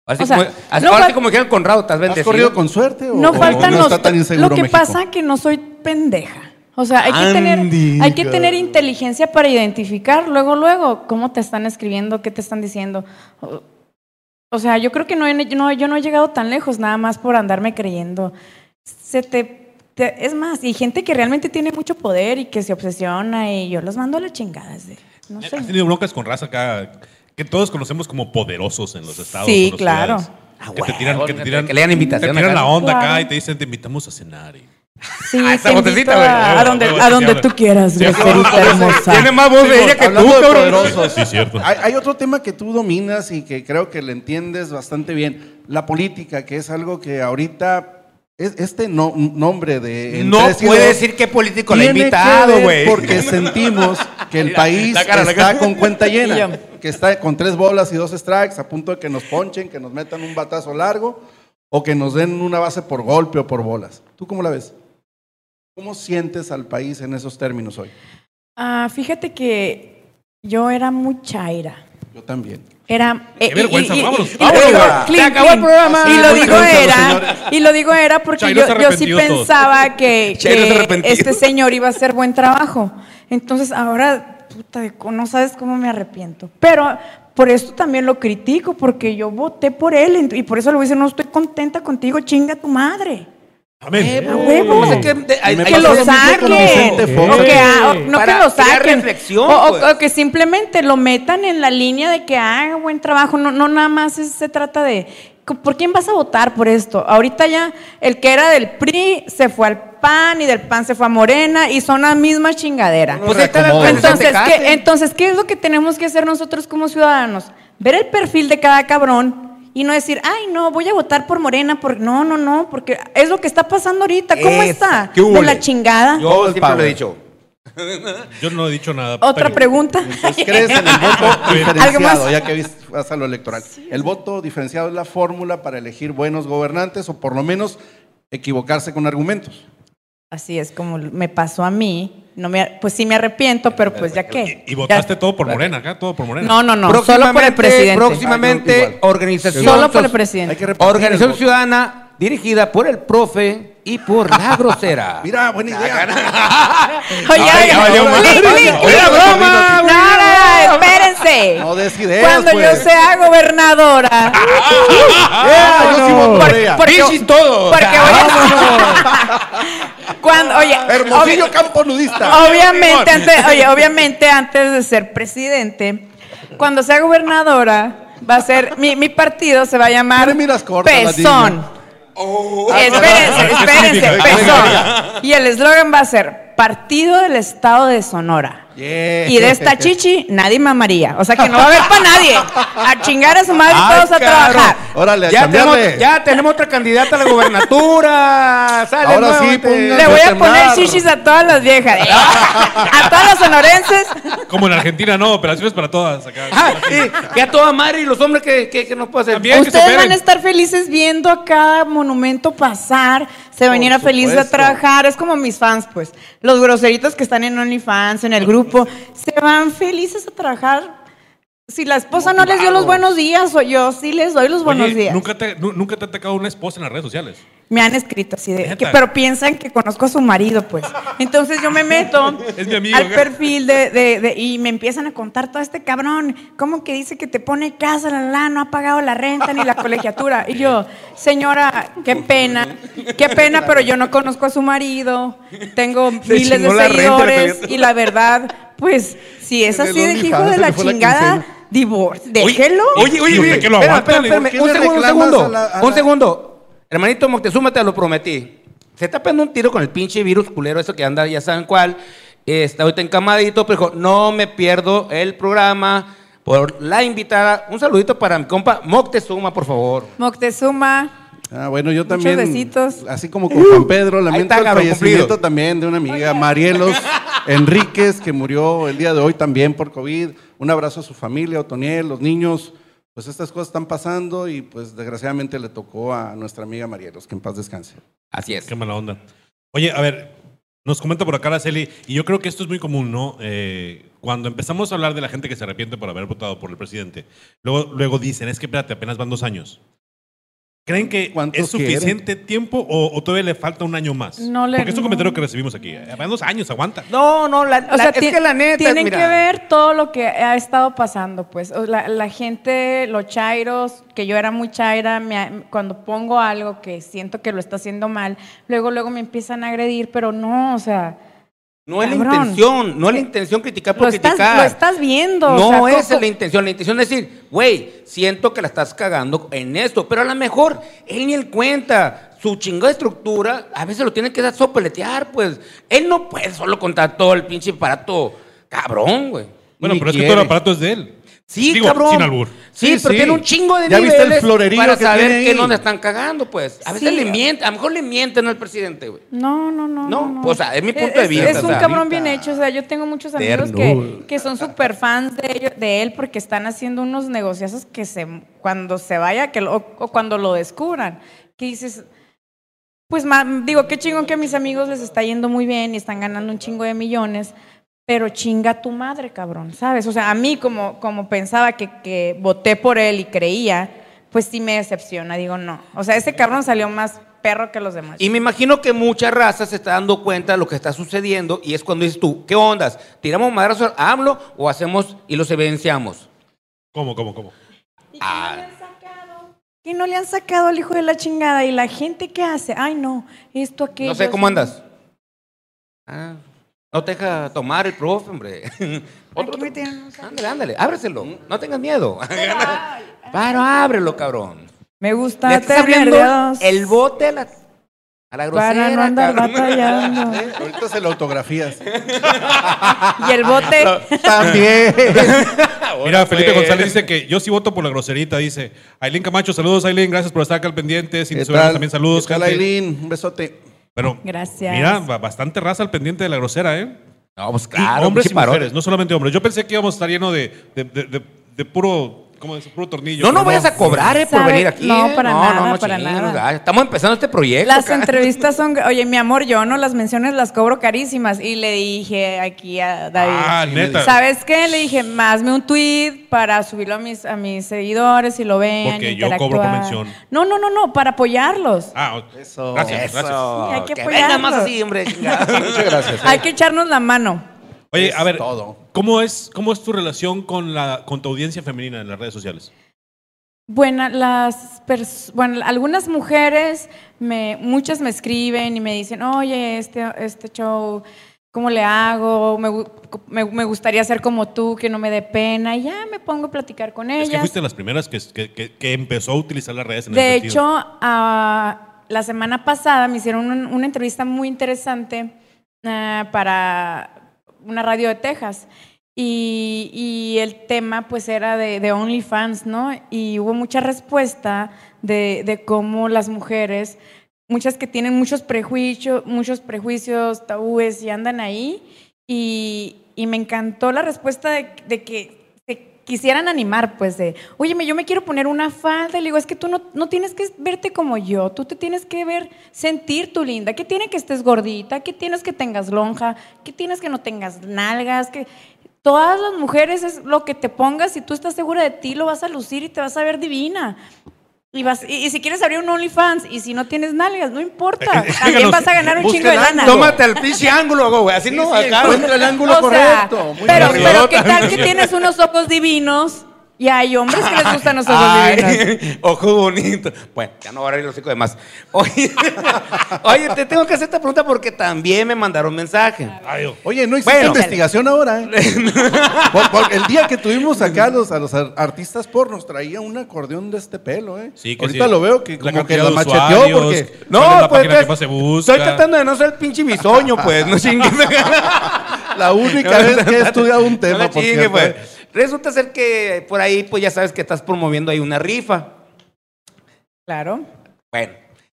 Así O sea, como, así- no ahora sí como dijeron Conrado, estás ¿Has bendecido. corrido con suerte o, No o faltan no los. está tan inseguro lo que México? pasa que no soy pendeja. O sea, hay que, tener, hay que tener inteligencia para identificar luego, luego, cómo te están escribiendo, qué te están diciendo. O, o sea, yo creo que no, he- no- yo no he llegado tan lejos nada más por andarme creyendo. Se te, te- es más, y gente que realmente tiene mucho poder y que se obsesiona y yo los mando a la chingada. es de- no sé. ¿Has tenido broncas con raza acá que todos conocemos como poderosos en los estados? Sí, claro. Ah, Que te tiran, que te tiran, que le dan invitación te tiran acá. la onda acá y te dicen te invitamos a cenar. y- Sí, Ah, esa güey. a, donde, a donde tú quieras, Sí, hermosa. Tiene más voz de ella que tú, cabrón. Sí, cierto. Hay, hay otro tema que tú dominas y que creo que le entiendes bastante bien. La política, que es algo que ahorita este no- nombre de No puede decir qué político le ha invitado, güey. Porque *laughs* sentimos que el Mira, país la cara, la está cara. con cuenta llena, que está con tres bolas y dos strikes, a punto de que nos ponchen, que nos metan un batazo largo o que nos den una base por golpe o por bolas. ¿Tú cómo la ves? ¿Cómo sientes al país en esos términos hoy? Ah, fíjate que yo era muy chaira. Yo también. Era. eh, vergüenza, y- Vámonos, y- va. clean, Se acabó el clean. programa. Y lo digo gracias, era. Y lo digo era porque yo, yo sí todos. pensaba que, *laughs* este señor iba a hacer buen trabajo. Entonces ahora, puta, no sabes cómo me arrepiento. Pero por eso también lo critico, porque yo voté por él y por eso le voy a decir, no estoy contenta contigo, chinga tu madre. Amén. Huevo. Sea, que, de- hay- lo saquen. Fox. O que, o- no Para que lo saquen. reflexión, o, pues. o que simplemente lo metan en la línea de que haga buen trabajo. No, no nada más es- se trata de. ¿Por quién vas a votar por esto? Ahorita ya el que era del PRI se fue al PAN y del PAN se fue a Morena y son la misma chingadera. Pues la Reacomodo. transición Entonces. ¿qué, entonces, ¿qué es lo que tenemos que hacer nosotros como ciudadanos? Ver el perfil de cada cabrón y no decir, ay, no, voy a votar por Morena. Por... No, no, no, porque es lo que está pasando ahorita. ¿Cómo está? ¿qué hubo, De la chingada. Yo siempre lo he dicho. Yo no he dicho nada. Otra pero- pregunta. Entonces, ¿crees en el voto *laughs* ¿Algo diferenciado? Ya que vas a lo electoral. ¿El voto diferenciado es la fórmula para elegir buenos gobernantes o por lo menos equivocarse con argumentos? Así es como me pasó a mí. No me, pues sí me arrepiento, pero pues ya qué. Y votaste Ya- todo por Morena, acá todo por Morena. No, no, no. Solo por el presidente. Próximamente, Ah, yo igual. organización. Solo por el presidente. Organización. Ciudadana dirigida por el profe y por la *laughs* grosera. Mira, buena idea. *laughs* Oye, oye, Oye, la broma, No, no, no, espérense. No des ideas, Cuando pues. yo sea gobernadora. *laughs* Yo ella. porque- Pichis todo. Porque voy a. Cuando, oye, Hermosillo campo nudista. obviamente, antes, oye, obviamente, antes de ser presidente, cuando sea gobernadora, va a ser. Mi, mi partido se va a llamar Pezón. Espérense, *laughs* ¿Qué espérense, significa? Pezón. Y el eslogan va a ser Partido del Estado de Sonora. Yeah. Y de esta *laughs* chichi, nadie mamaría. O sea que no va a haber para nadie. A chingar a su madre Ay, todos a trabajar. Órale, a Ya tenemos, ya tenemos otra candidata a la gobernatura. *laughs* Sale, Ahora sí, Le voy a poner chichis a todas las viejas. *laughs* A todas las sonorenses. Como en Argentina, no, operaciones para todas. Acá. Ah, y que a toda madre y los hombres que, que, que nos pueden que Ustedes van a estar felices viendo a cada monumento pasar. Se van a ir a felices a supuesto. trabajar. Es como mis fans, pues. Los groseritos que están en OnlyFans, en el grupo. Se van felices a trabajar. Si la esposa no les dio los buenos días, o yo sí les doy los buenos días. ¿nunca te, nu- ¿Nunca te ha atacado una esposa en las redes sociales? Me han escrito así de, que, pero piensan que conozco a su marido, pues. Entonces yo me meto *laughs* Es mi amigo, al ¿qué? perfil de, de- de- y me empiezan a contar todo este cabrón, ¿cómo que dice que te pone casa, la, la, no ha pagado la renta ni la colegiatura? Y yo, señora, qué pena, qué pena, pero yo no conozco a su marido, tengo Se miles de la seguidores y la verdad, pues, si es así de hijo de la chingada, divorcio, déjelo. Oye, oye, ¿Y usted oye. que lo Un segundo, un segundo. Hermanito Moctezuma, te lo prometí. Se está pegando un tiro con el pinche virus culero, eso que anda, ya saben cuál. Está ahorita encamadito, pero dijo, no me pierdo el programa por la invitada. Un saludito para mi compa Moctezuma, por favor. Moctezuma, Ah, bueno, yo Muchos también, besitos. así como con Juan Pedro, lamento está, el fallecimiento cumplido. también de una amiga, Marielos *laughs* Enríquez, que murió el día de hoy también por COVID. Un abrazo a su familia, Otoniel, los niños. Pues estas cosas están pasando y pues desgraciadamente le tocó a nuestra amiga Marielos, que en paz descanse. Así es. Qué mala onda. Oye, a ver, nos comenta por acá Araceli, y yo creo que esto es muy común, ¿no? Eh, cuando empezamos a hablar de la gente que se arrepiente por haber votado por el presidente, luego, luego dicen, es que espérate, apenas van dos años. ¿Creen que ¿Cuánto es suficiente tiempo o, o todavía le falta un año más? No le- Porque es un no. comentario que recibimos aquí. Eh, dos años, aguanta. No, no, la, O la- sea, es que la neta, tienen mira, que ver todo lo que ha estado pasando, pues. La, la gente, los chairos, que yo era muy chaira, me ha- cuando pongo algo que siento que lo está haciendo mal, luego, luego me empiezan a agredir, pero no, o sea, no es la intención, no es la intención criticar por lo estás, criticar. lo estás viendo. No o sea, esa co- es la intención. La intención es decir, güey, siento que la estás cagando en esto, pero a lo mejor él ni él cuenta. Su chingada estructura, a veces lo tiene que dar sopeletear, pues. Él no puede solo contar todo el pinche aparato cabrón, güey. Bueno, Ni pero es que todo el aparato es de él. Sí, Digo, cabrón. sin albur. Sí, Sí, pero sí. tiene un chingo de ¿Ya viste el florerío para que saber tiene que le están cagando, pues. A veces Sí. le mienten, a lo mejor le mienten al presidente, güey. No, no, no. No, pues, o sea, es mi punto de vista, Es, o un sea, cabrón bien hecho. O sea, yo tengo muchos amigos que, que son súper fans de, ello- de él porque están haciendo unos negociazos que se, cuando se vaya que lo- o, o cuando lo descubran, que dices, pues ma- digo, qué chingón que a mis amigos les está yendo muy bien y están ganando un chingo de millones. Pero chinga tu madre, cabrón, ¿sabes? O sea, a mí como, como pensaba que, que voté por él y creía, pues sí me decepciona. Digo, no. O sea, ese cabrón salió más perro que los demás. Y me imagino que mucha raza se está dando cuenta de lo que está sucediendo y es cuando dices tú, ¿qué ondas? ¿Tiramos madrazos a AMLO o hacemos y los evidenciamos? ¿Cómo, cómo, cómo? Ah, Que no le han sacado al hijo de la chingada. ¿Y la gente qué hace? Ay, no, esto, aquello. no sé cómo andas. Ah, no te deja tomar el profe, hombre. *laughs* Otro, Aquí me tienen un ándale, ándale, ábreselo. No tengas miedo. Pero *laughs* ábrelo, cabrón. Me gusta el bote a la, a la grosera. para no andar cabrón. batallando. *laughs* ¿Eh? Ahorita se lo autografías. Y el bote. También. Mira, Felipe pues. González dice que yo sí voto por la groserita, dice. Aileen Camacho, saludos, Aileen, gracias por estar acá al pendiente. Cindy ¿Qué Soberano tal? también saludos. ¿Qué tal, gente. Aileen? Un besote. Pero, Gracias. mira, ba- bastante raza al pendiente de la grosera, ¿eh? No, pues Y claro. hombres y pinche parote. mujeres, no solamente hombres. Yo pensé que íbamos a estar lleno de, de, de- de- de puro, ¿cómo decir? Puro tornillo. No, no vayas a cobrar, eh, por Sabe- venir aquí. no, eh. para nada, para chingues, nada. Estamos empezando este proyecto. Las entrevistas son, *laughs* oye, mi amor, yo no las menciones las cobro carísimas. Y le dije aquí a David, Ah, neta. ¿sabes qué? Le dije, hazme un tweet para subirlo a mis, a mis seguidores y lo vean. Porque yo cobro interactuar". convención. No, no, no, no, para apoyarlos. Ah, ok. Eso. Gracias, gracias. Eso. Sí, hay que que venga más así, hombre. *laughs* Muchas gracias. Hay que echarnos la mano. Oye, Es a ver, todo. ¿cómo es, ¿cómo es tu relación con, la, con tu audiencia femenina en las redes sociales? Bueno, las pers- bueno, algunas mujeres, me, muchas me escriben y me dicen, oye, este, este show, ¿cómo le hago? Me, me- me gustaría ser como tú, que no me dé pena. Y ya me pongo a platicar con ellas. Es que fuiste de las primeras que, que, que- que empezó a utilizar las redes en De hecho, ah, la semana pasada me hicieron un- una entrevista muy interesante ah, para una radio de Texas. Y, el tema pues era de, OnlyFans, ¿no? Y hubo mucha respuesta de, cómo las mujeres, muchas que tienen muchos prejuicios, muchos prejuicios, tabúes y andan ahí. Y, me encantó la respuesta de, que quisieran animar, pues de, oye, yo me quiero poner una falda. Y le digo, es que tú no, no tienes que verte como yo, tú te tienes que ver, sentir tu linda. ¿Qué tiene que estés gordita? ¿Qué tienes que tengas lonja? ¿Qué tienes que no tengas nalgas? que Todas las mujeres es lo que te pongas, si tú estás segura de ti, lo vas a lucir y te vas a ver divina. Y, vas, y, y si quieres abrir un OnlyFans y si no tienes nalgas, no importa. *laughs* También vas a ganar un chingo de lana. Tómate el pinche *laughs* ángulo, güey. Así no, acá. Encuentra el ángulo O sea, correcto. Muy pero, pero qué tal que tienes unos ojos divinos y hay hombres que les gustan los ojos divinos. Ojo bonito. Bueno, ya no voy a abrir los hocico de más. Oye, *laughs* oye, te tengo que hacer esta pregunta porque también me mandaron mensaje. Ay. Oye, no hiciste Bueno. investigación ahora, ¿eh? *laughs* Por- por- el día que tuvimos acá a los, a los ar- artistas pornos traía un acordeón de este pelo, ¿eh? Sí, que Ahorita sí. lo veo que La como que lo macheteó usuarios, porque... ¿Cuál es No, la pues página que pues, más se busca? estoy tratando de no ser el pinche bisoño, pues. No chingues. *laughs* La única vez que he estudiado un No tema, la por chingue, cierto, pues. Resulta ser que por ahí, pues ya sabes que estás promoviendo ahí una rifa. Claro. Bueno.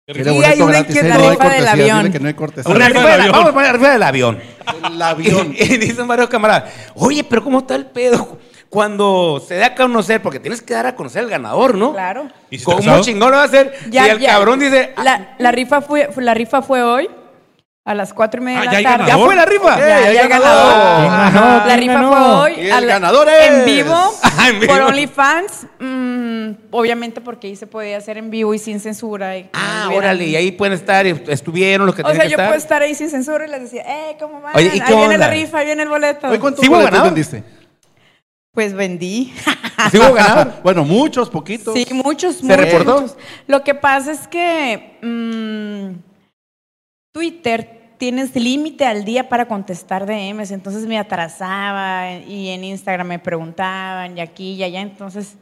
Y hay una inquietud. ¿eh? La rifa del avión. dile que no hay cortesía. Una rifa rifa del del avión. Vamos a poner la rifa del avión. El *laughs* avión. Y, y dicen varios camaradas, oye, pero ¿cómo está el pedo? Cuando se da a conocer, porque tienes que dar a conocer al ganador, ¿no? Claro. ¿Y si está ¿Cómo chingón lo va a hacer? Ya, y el ya. cabrón dice, ah, La, la rifa fue, la rifa fue hoy a las cuatro y media Ah, de ¿ya la hay tarde. ¿ya fue la rifa? Ya, ¡Ey, hay ya el ganador! ganador. La ¿Quién rifa ganó? fue hoy. Y el ganador es- En vivo. *laughs* Ah, en vivo. Por OnlyFans. mm, obviamente porque ahí se podía hacer en vivo y sin censura. y que no Ah, órale, y ahí pueden estar, y estuvieron los que O sea, tenían que yo estar. puedo estar ahí sin censura y les decía, eh, ¿cómo van? Oye, ¿y qué ahí viene onda? la rifa, ahí viene el boleto. Oye, ¿Cuántos ¿Sí boletos vendiste? Pues vendí. *laughs* ¿Sí hubo ganador? *laughs* Bueno, muchos, poquitos. Sí, muchos, ¿Se muchos, reportó? muchos. Lo que pasa es que mm, Twitter tienes límite al día para contestar DMs, entonces me atrasaba y en Instagram me preguntaban y aquí y allá, entonces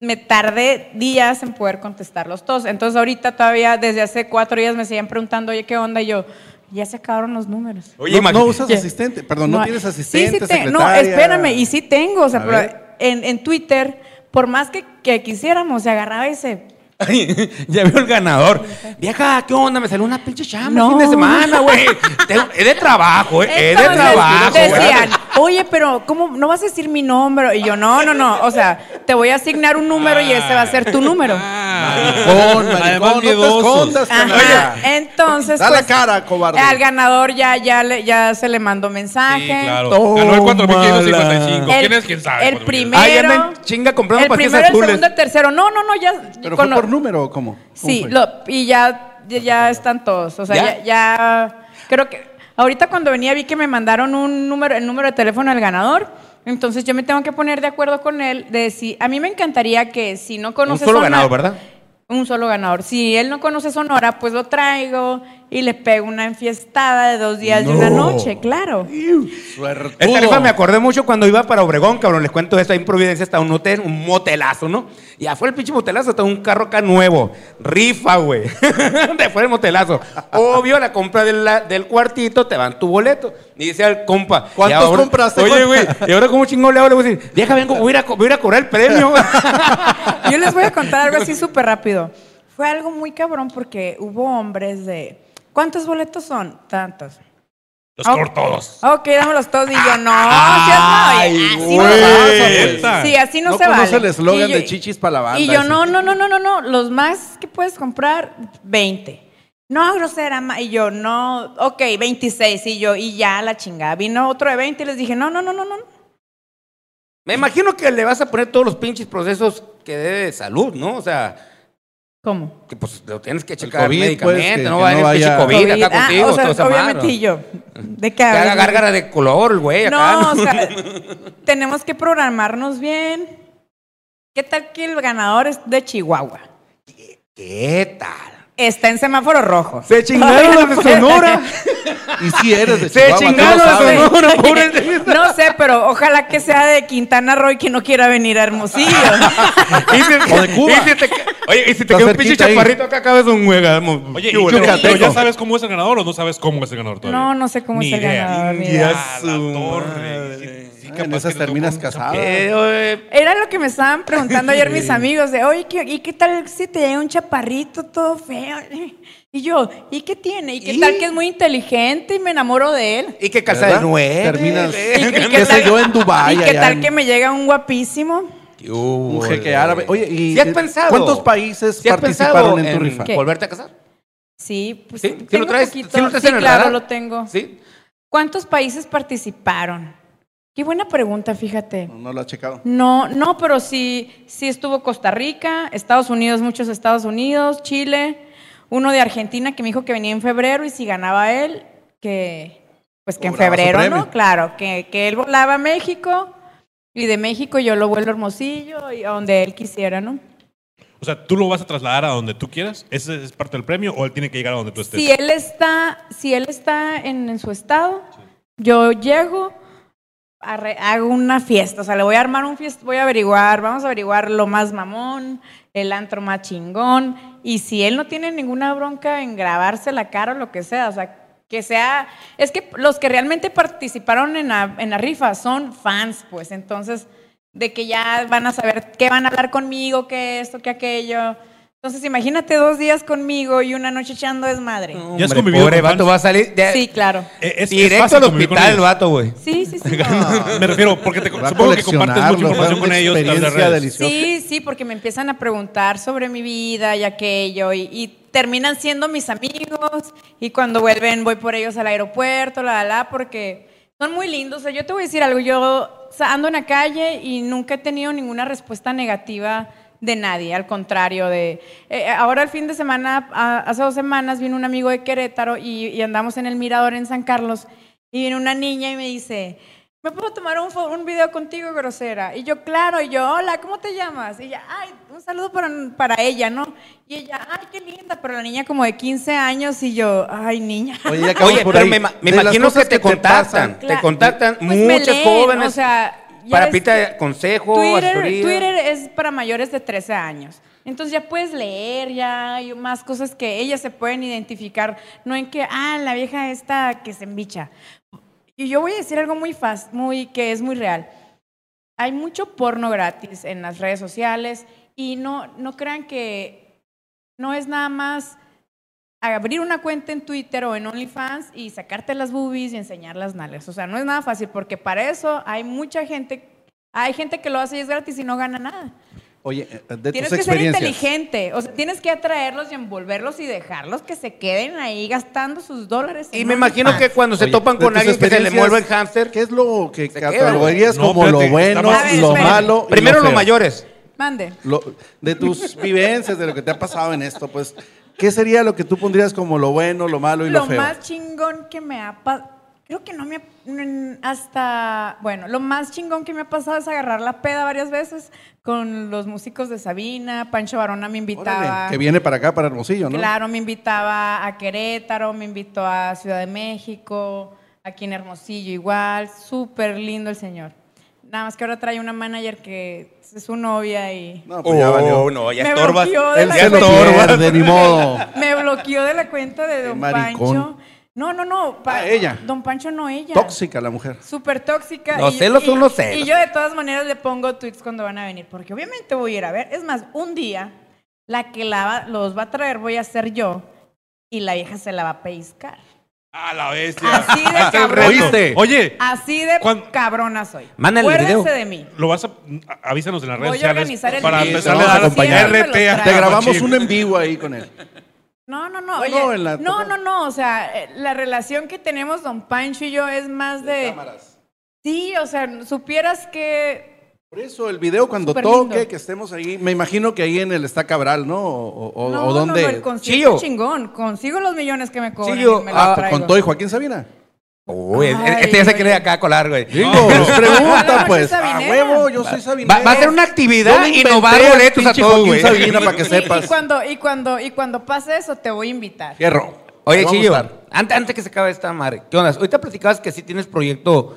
me tardé días en poder contestarlos todos. Entonces ahorita todavía desde hace cuatro días me siguen preguntando, oye, ¿qué onda? Y yo, ya se acabaron los números. Oye, no, no usas asistente, perdón, no, tienes Sí, asistente, sí te- no, espérame, y sí tengo, o sea, pero en, en Twitter, por más que, que quisiéramos, se agarraba y se *laughs* ya vio el ganador. Vieja, ¿qué onda? Me salió una pinche chamba No. fin de semana, güey. Es de trabajo, eh. Es de trabajo. Decían, oye, pero ¿cómo no vas a decir mi número? Y yo, no, no, no. O sea, te voy a asignar un número y ese va a ser tu número. Maricón, maricón, Además, no te escondas, Ajá. Entonces, Da la pues, cara, cobarde. al ganador ya, ya, le- ya se le mandó mensaje. Sí, claro. Ganó el 4555. El, ¿Quién es? ¿Quién sabe? el primero. Ahí andan chinga comprando el pastillas primero, el azules. segundo, el tercero. No, no, no, ya. ¿Pero con- fue por número o cómo? ¿Cómo Sí, fue? lo- y ya, ya, ya están todos. O sea, ¿Ya? ya, ya- creo que ahorita cuando venía vi que me mandaron un número, el número de teléfono del ganador. Entonces yo me tengo que poner de acuerdo con él de si a mí me encantaría que si no Un conoce solo Sonora- ganador, ¿verdad? Un solo ganador. Si él no conoce Sonora, pues lo traigo y le pego una enfiestada de dos días y una noche, claro. Suertudo. Esta rifa me acordé mucho cuando iba para Obregón, cabrón. Les cuento esto. Ahí en Providencia está un hotel, un motelazo, ¿no? Y afuera el pinche motelazo está un carro acá nuevo. Rifa, güey. *laughs* de fuera el motelazo. Obvio, la compra del, la- del cuartito te van tu boleto. Y dice al compa. ¿Cuántos "Y ahora- compraste? Oye, güey. ¿Y ahora cómo chingón le hago? Le voy a decir, deja, vengo, voy a ir a, co- voy a, ir a cobrar el premio. *laughs* *laughs* Yo les voy a contar algo así súper rápido. Fue algo muy cabrón porque hubo hombres de... ¿Cuántos boletos son? Tantos. Los Ah, cortos. Ok, dámelos todos. Y yo, no, Ay, *laughs* si así no vale. Sí, así no, No se conoce vale. el eslogan Y yo- de chichis para la banda. Y yo, no, no, no, no, no, no. Los más que puedes comprar, 20. No, grosera. Y yo, no, ok, 26. Y yo, y ya la chingada. Vino otro de 20 y les dije, no, no, no, no, no. Me imagino que le vas a poner todos los pinches procesos que debe de salud, ¿no? O sea, ¿Cómo? que pues lo tienes que checar COVID, médicamente, pues, que- no va a no venir vaya- COVID, acá Ah, contigo, o sea, obviamente y yo. ¿De qué Que haga gárgara de color, güey, acá. No, o sea, *laughs* tenemos que programarnos bien. ¿Qué tal que el ganador es de Chihuahua? ¿Qué tal? Está en semáforo rojo. Se chingaron los de Sonora. *laughs* Y si eres de Se chingaron los de. Sonora, *laughs* pobre. No sé, pero ojalá que sea de Quintana Roo y que no quiera venir a Hermosillo. Y si- O de Cuba. y si te ca- oye, y si te queda un pinche cerquita ahí. chaparrito acá, acabas un huega. Oye, ¿y ¿qué hubo? qué- Yucateco. pero ya sabes cómo es el ganador o no sabes cómo es el ganador todavía? No, no sé cómo Ni es el idea. ganador. ni India. idea. Ah, la Su madre. Sí, sí, capaz En esas que le terminas tocó un casado. Eh, oye, Era lo que me estaban preguntando ayer mis amigos de, oye, ¿qué- ¿y qué tal si te llega un chaparrito todo feo? Y yo, ¿y qué tiene? ¿Y qué ¿Y? tal que es muy inteligente y me enamoro de él? Y que calza ¿Verdad? de nueve. Terminas- ¿Y, *laughs* y qué sé yo, en Dubái, ¿Y qué allá tal en- que me llega un guapísimo? ¿Qué hubo, Un jeque árabe. Oye, ¿y ¿Sí has pensado? cuántos países ¿Sí has participaron en tu rifa? ¿Qué? ¿Volverte a casar? Sí, pues ¿Sí? ¿Sí tengo lo traes? poquito. ¿Sí lo traes Sí, en el claro, radar? lo tengo. ¿Sí? ¿Cuántos países participaron? Qué buena pregunta, fíjate. No, no lo ha checado. No, no, pero sí, sí estuvo Costa Rica, Estados Unidos, muchos Estados Unidos, Chile, uno de Argentina que me dijo que venía en febrero y si ganaba él, que pues que en Cobraba febrero. ¿no? Claro, que, que él volaba a México y de México yo lo vuelvo a Hermosillo y a donde él quisiera, ¿no? O sea, ¿tú lo vas a trasladar a donde tú quieras? ¿Ese es parte del premio o él tiene que llegar a donde tú estés? Si él está, si él está en, en su estado, yo llego, arre- hago una fiesta, o sea, le voy a armar un fiesta, voy a averiguar, vamos a averiguar lo más mamón, el antro más chingón, y si él no tiene ninguna bronca en grabarse la cara o lo que sea, o sea, que sea, es que los que realmente participaron en la, en la rifa son fans, pues, entonces, de que ya van a saber qué van a hablar conmigo, qué esto, qué aquello. Entonces, imagínate dos días conmigo y una noche echando desmadre. ¿Ya has convivido pobre con vato fans? va a salir de- Sí, claro. Eh, es- es directo fácil al hospital el vato, güey. Sí, sí, sí. *laughs* Me refiero, porque te, Va a supongo que compartes mucha información con ellos. deliciosa. Sí, sí, porque me empiezan a preguntar sobre mi vida y aquello y, y terminan siendo mis amigos y cuando vuelven voy por ellos al aeropuerto, la, la, la, porque son muy lindos. O sea, yo te voy a decir algo, yo ando en la calle y nunca he tenido ninguna respuesta negativa de nadie, al contrario de... eh, ahora el fin de semana, hace dos semanas, vino un amigo de Querétaro y andamos en el Mirador en San Carlos y viene una niña y me dice, ¿me puedo tomar un, fo- un video contigo, grosera? Y yo, claro, y yo, hola, ¿cómo te llamas? Y ella, ay, un saludo para, para ella, ¿no? Y ella, ay, qué linda, pero la niña como de 15 años y yo, ay, niña. Oye, *laughs* Oye, pero ahí. me, me imagino que te contactan. Te Claro. contactan Pues muchos leen, jóvenes o sea, para pita consejo, Twitter. Twitter es para mayores de 13 años. Entonces ya puedes leer, ya hay más cosas que ellas se pueden identificar, no en que, ah, la vieja esta que se embicha. Y yo voy a decir algo muy fácil, muy, que es muy real. Hay mucho porno gratis en las redes sociales y no, no crean que no es nada más abrir una cuenta en Twitter o en OnlyFans y sacarte las boobies y enseñar las nalgas. O sea, no es nada fácil porque para eso hay mucha gente, hay gente que lo hace y es gratis y no gana nada. Oye, eh, de tienes tus que ser inteligente, o sea, tienes que atraerlos y envolverlos y dejarlos que se queden ahí gastando sus dólares. Y me imagino que cuando se Oye, topan con alguien que se le mueva el hámster, ¿Qué es lo que catalogarías. No, como lo bueno, ver, lo malo? y primero lo los mayores. Mande. Lo- de tus *laughs* vivencias, de lo que te ha pasado en esto, pues, ¿qué sería lo que tú pondrías como lo bueno, lo malo y lo, Lo feo? más chingón que me ha pasado, creo que no me ha, hasta, bueno, lo más chingón que me ha pasado es agarrar la peda varias veces con los músicos de Sabina, Pancho Barona me invitaba. Órale, que viene para acá, para Hermosillo, ¿no? Claro, me invitaba a Querétaro, me invitó a Ciudad de México, aquí en Hermosillo igual, súper lindo el señor. Nada más que ahora trae una manager que es su novia y No, pues ya valió. Oh, no, ya me estorbas. bloqueó de Él la se lo cuenta. pierde, ni modo. *laughs* Me bloqueó de la cuenta de Don maricón. Pancho. No, no, no. pa- Ah, ella. Don Pancho no ella. Tóxica la mujer. Súper tóxica. Los y- celos y- son los celos. Y yo de todas maneras le pongo tweets cuando van a venir, porque obviamente voy a ir a ver. Es más, un día la que la va- los va a traer voy a ser yo y la vieja se la va a pellizcar. A la bestia. Así de *laughs* cabrón. Oye, Así de ¿Cuán- cabrona soy. Mándale el Acuérdense video. de mí. lo vas a. Avísanos en las redes Voy a sociales. organizar el Para video. empezar Te a acompañar. Te grabamos un en vivo ahí con él. No, no, no. No, oye, no, en la- no, no, no, O sea, eh, la relación que tenemos don Pancho y yo es más de. Sí, o sea, supieras que. Por eso, el video cuando toque, lindo. que estemos ahí, me imagino que ahí en el está Cabral, ¿no? O, o- no, o dónde. No, no, el Chillo. chingón. Consigo los millones que me cobran. Chillo, y me los ah, traigo. con todo y Joaquín Sabina. Uy, Ay, este ya se quiere acá colar, güey. Digo, No, es pregunta, pues. soy A sabinera. huevo, yo soy Sabina. Va, va a ser una actividad y nos va a dar boletos a todos, güey. Sabina, para que Y- sepas. Y, cuando, y, cuando, y cuando pase eso, te voy a invitar. Fierro. Oye, Chillo, antes, antes que se acabe esta madre, ¿qué onda? Ahorita platicabas que sí tienes proyecto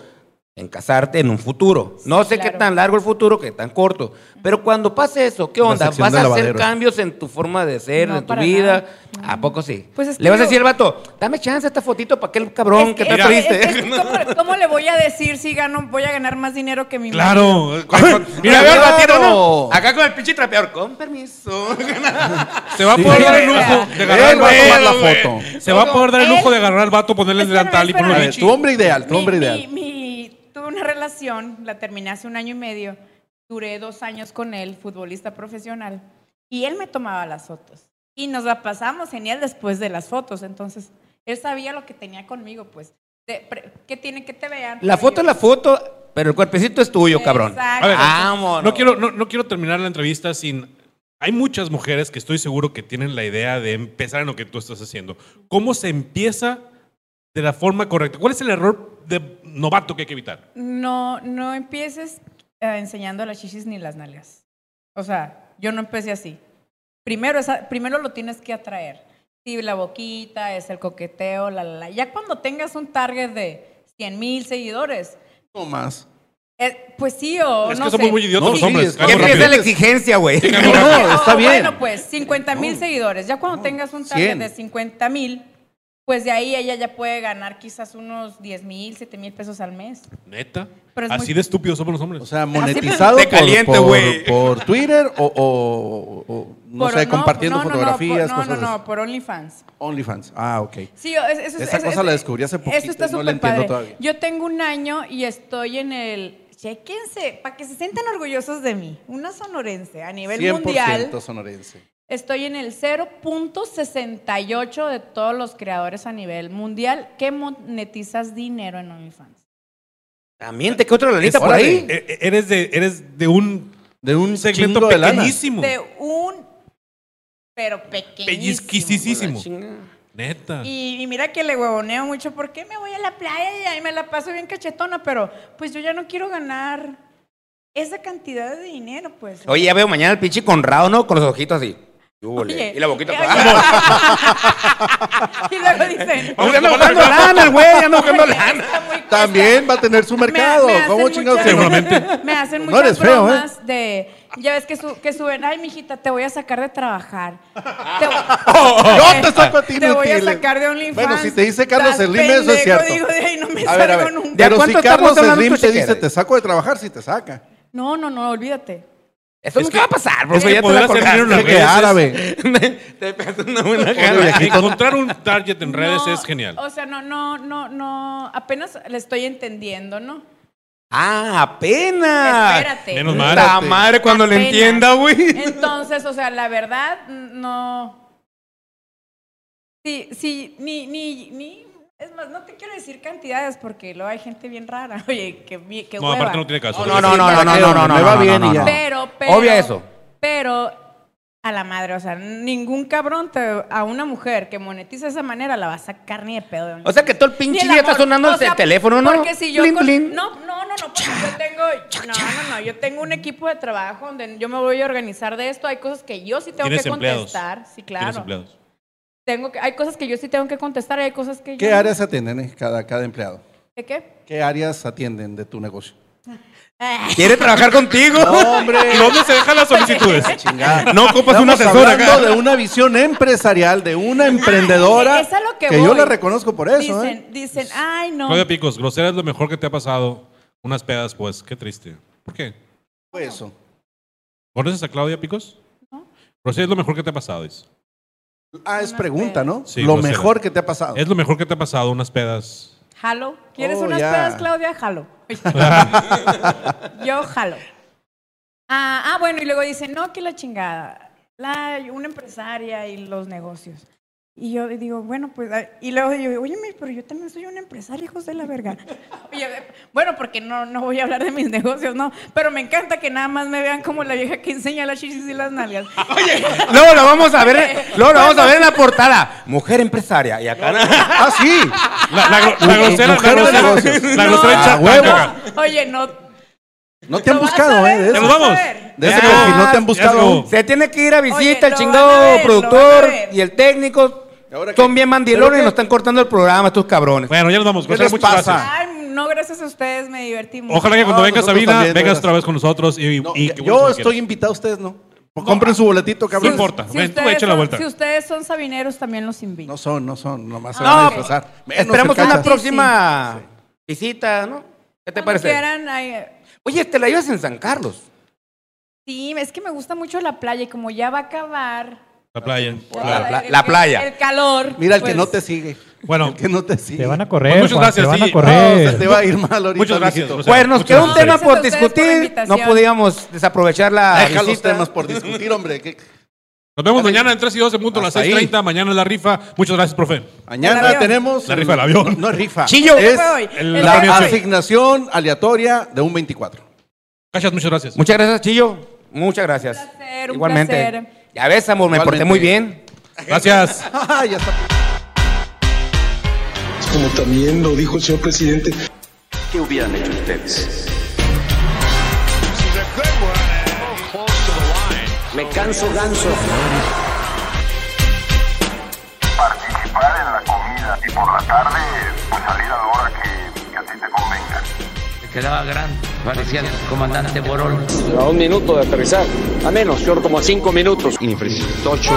en casarte en un futuro. No sé qué tan largo el futuro, qué tan corto. Pero cuando pase eso, ¿qué onda? ¿Vas a hacer lavadero. cambios en tu forma de ser, No, en tu vida? nada. ¿A poco sí? Pues es que Le vas a decir al vato, dame chance esta fotito para aquel cabrón Es que que- está es que- triste. es que ¿cómo, cómo le voy a decir si gano, voy a ganar más dinero que mi marido? Claro. Mira, Mira, veo al batito, ¿no? Acá con el pinche trapeador. Con permiso. *laughs* Se va a Sí. poder dar el lujo de agarrar el va a tomar la vato. foto. Se va a poder dar el lujo de agarrar al vato, ponerle el delantal y ponerle tu hombre ideal, tu hombre mi- ideal. Tuve una relación, la terminé hace un año y medio. Duré dos años con él, futbolista profesional. Y él me tomaba las fotos. Y nos la pasamos genial después de las fotos. Entonces, él sabía lo que tenía conmigo, pues. De- pre- ¿Qué tiene que te vean? La foto es la foto. pero el cuerpecito es tuyo, cabrón. Exacto. A ver, Vámonos. No quiero, no, no quiero terminar la entrevista sin. Hay muchas mujeres que estoy seguro que tienen la idea de empezar en lo que tú estás haciendo. ¿Cómo se empieza de la forma correcta? ¿Cuál es el error de novato que hay que evitar? No, no empieces eh, enseñando las chichis ni las nalgas. O sea, yo no empecé así. Primero, esa- primero lo tienes que atraer. Sí, la boquita, es el coqueteo, la, la, la. Ya cuando tengas un target de 100 mil seguidores, No más. eh, pues sí o es no que somos sé. muy idiotas No, los sí, hombres. es que Que caemos empieza la exigencia, güey. No, *laughs* no, está bien. Bueno, pues 50 mil seguidores. Ya cuando tengas un target 100. de 50 mil, pues de ahí ella ya puede ganar quizás unos 10 mil, 7 mil pesos al mes. Neta. Pero es Así muy- de estúpidos somos los hombres. O sea, monetizado De por, caliente, por- güey. por Twitter o, o- o, no Por- sé, compartiendo no, no, no, fotografías, por- no, cosas no, no, por OnlyFans. OnlyFans. Ah, ok. Sí, eso, Esa es- cosa la descubrí hace poquito Eso está no la entiendo padre. todavía. Yo tengo un año y estoy en el... Chequense, para que se sientan orgullosos de mí. Una sonorense a nivel 100% mundial. sonorense. Estoy en el 0.68 de todos los creadores a nivel mundial que monetizas dinero en OnlyFans. También te quedó otra lanita por ahí. E- e- Eres de, eres de un De un segmento chingo de lana. pequeñísimo. De un... Pero pequeñísimo. Pellizquisísimo. Neta. Y, y mira que le huevoneo mucho, ¿por qué me voy a la playa y ahí me la paso bien cachetona? Pero pues yo ya no quiero ganar esa cantidad de dinero, pues. Oye, ya veo mañana el pinche Conrado, ¿no? Con los ojitos así. Oye, y la boquita. para- *laughs* y luego dicen... Anda buscando lana, el güey, anda buscando *laughs* lana. También va a tener su mercado. Me- me hacen ¿Cómo chingados? muchas- Seguramente. Me hacen No muchas eres feo, ¿eh? bromas de... Ya ves que, su- que suben, ay, mijita, te voy a sacar de trabajar. Te, *laughs* Yo te saco a ti, Te voy a sacar de OnlyFans. Bueno, si te dice Carlos Slim, eso es cierto. Digo, de ahí no me A ver, a salgo ver. nunca. ¿De Pero si cuánto Carlos estamos hablando Slim te dice, te saco de trabajar, si te saca. No, no, no, olvídate. Eso nunca va a pasar, bro. es que ya te poder la en las. Que redes es- árabe. *laughs* Te una buena viejito. Encontrar un target en redes No, es genial. O sea, no, no, no, no. Apenas le estoy entendiendo, ¿no? Ah, apenas. Espérate. Menos mal. La madre cuando le entienda, güey. Entonces, o sea, la verdad, no. Sí, sí, ni, ni, ni. Es más, no te quiero decir cantidades porque luego hay gente bien rara. *laughs* Oye, que, que No, hueva. aparte no tiene caso. No, no, no, ¿para no, no, no, no, Me no, va no, bien no, y ya. no. Pero, pero. Obvia eso. Pero, a la madre, o sea, ningún cabrón te- a una mujer que monetiza de esa manera la va a sacar ni de pedo. O sea que todo el pinche el día está sonando O el sea, teléfono, ¿no? Porque si yo Blin, con- blin. no, no, no, no, porque yo tengo no, no, no, yo tengo un equipo de trabajo donde yo me voy a organizar de esto, hay cosas que yo sí tengo Tienes que empleados. contestar, sí, Tienes claro. empleados. Tengo que hay cosas que yo sí tengo que contestar y hay cosas que yo ¿Qué áreas atienden eh, cada, cada empleado? ¿De qué? ¿Qué áreas atienden de tu negocio? ¿Quiere trabajar contigo? No, hombre. *laughs* ¿Y dónde se dejan las solicitudes? Chingada. No ocupas un Estamos asesor acá. hablando de una visión empresarial, de una emprendedora es a lo que yo voy. la reconozco por eso. ¿eh? Dicen, dicen, ay, no. Claudia Picos, grosera es lo mejor que te ha pasado. Unas pedas, pues, qué triste. ¿Por qué? Fue eso. ¿Conoces a Claudia Picos? No. Grosera es lo mejor que te ha pasado, dice. Ah, es pregunta, ¿no? Sí, Lo grosera. mejor que te ha pasado. Es lo mejor que te ha pasado, unas pedas. Jalo. ¿Quieres Oh, unas ya. pedas, Claudia? Jalo. *laughs* Yo jalo. Ah, ah, bueno, y luego dicen, no, que la chingada. La, una empresaria y los negocios. Y yo digo, bueno, pues, y luego digo, oye, pero yo también soy una empresaria, hijos de la verga. Oye, bueno, porque no, no voy a hablar de mis *laughs* negocios, no, pero me encanta que nada más me vean como la vieja que enseña las chichis y las nalgas. *laughs* Luego lo vamos a ver, luego lo vamos a ver en la portada. Mujer empresaria. Y acá. *laughs* Ah, sí. La, la gro- la grosera, la Mujer de grosera, negocios. la grosera Ah, huevo. Oye, no. No te han ¿lo vas buscado, ¿eh? De eso. vamos. De perfil no te han buscado. Se tiene que ir a visita Oye, el chingado productor y el técnico. ¿Y ahora? Son bien mandilones ¿Pero y nos están cortando el programa, estos cabrones. Bueno, ya nos vamos. ¿Qué Grosera, les muchas pasa? gracias. Ay, no, gracias a ustedes, me divertí mucho. Ojalá que cuando No, venga nosotros Sabina, también, vengas gracias. otra vez con nosotros. Y, No, y yo estoy quieras. invitado, ustedes no. Compren su boletito, No cabrón. importa. Si Ven, tú ustedes, echa la son, vuelta. si ustedes son sabineros, también los invito. No son, no son, nomás se No, van a disfrazar. Menos Esperamos el una cachas. próxima visita, ¿no? ¿Qué te Cuando parece? quieran, ay, Oye, te la llevas en San Carlos. sí, es que me gusta mucho la playa y como ya va a acabar La playa. La playa. El calor. Mira, el que pues, no te sigue. Bueno, El que no te sigue. Te van a correr. Pues muchas Juan, gracias, Te van sí. a correr. No, se te va a ir mal ahorita. Muchas gracias. Pues nos queda un gracias. tema por discutir. No podíamos desaprovechar la Deja los temas por discutir, hombre. Nos vemos mañana en 3 y 12 punto a las Hasta ahí. 6.30. Mañana es la rifa. Muchas gracias, profe. Mañana tenemos. La rifa del avión. No es rifa. Chillo. Es el- la asignación aleatoria de un 24. Cachas, muchas gracias. Muchas gracias, Chillo. Muchas gracias. Un placer, un Igualmente. placer. Ya ves, amor, me porté muy bien. Gracias. *laughs* Ya está. Como también lo dijo el señor presidente. ¿Qué hubieran hecho ustedes? Me canso ganso. Participar en la comida y por la tarde, quedaba grande. Parecía el comandante Borol. A un minuto de aterrizar. A menos, yo como a cinco minutos. Tocho.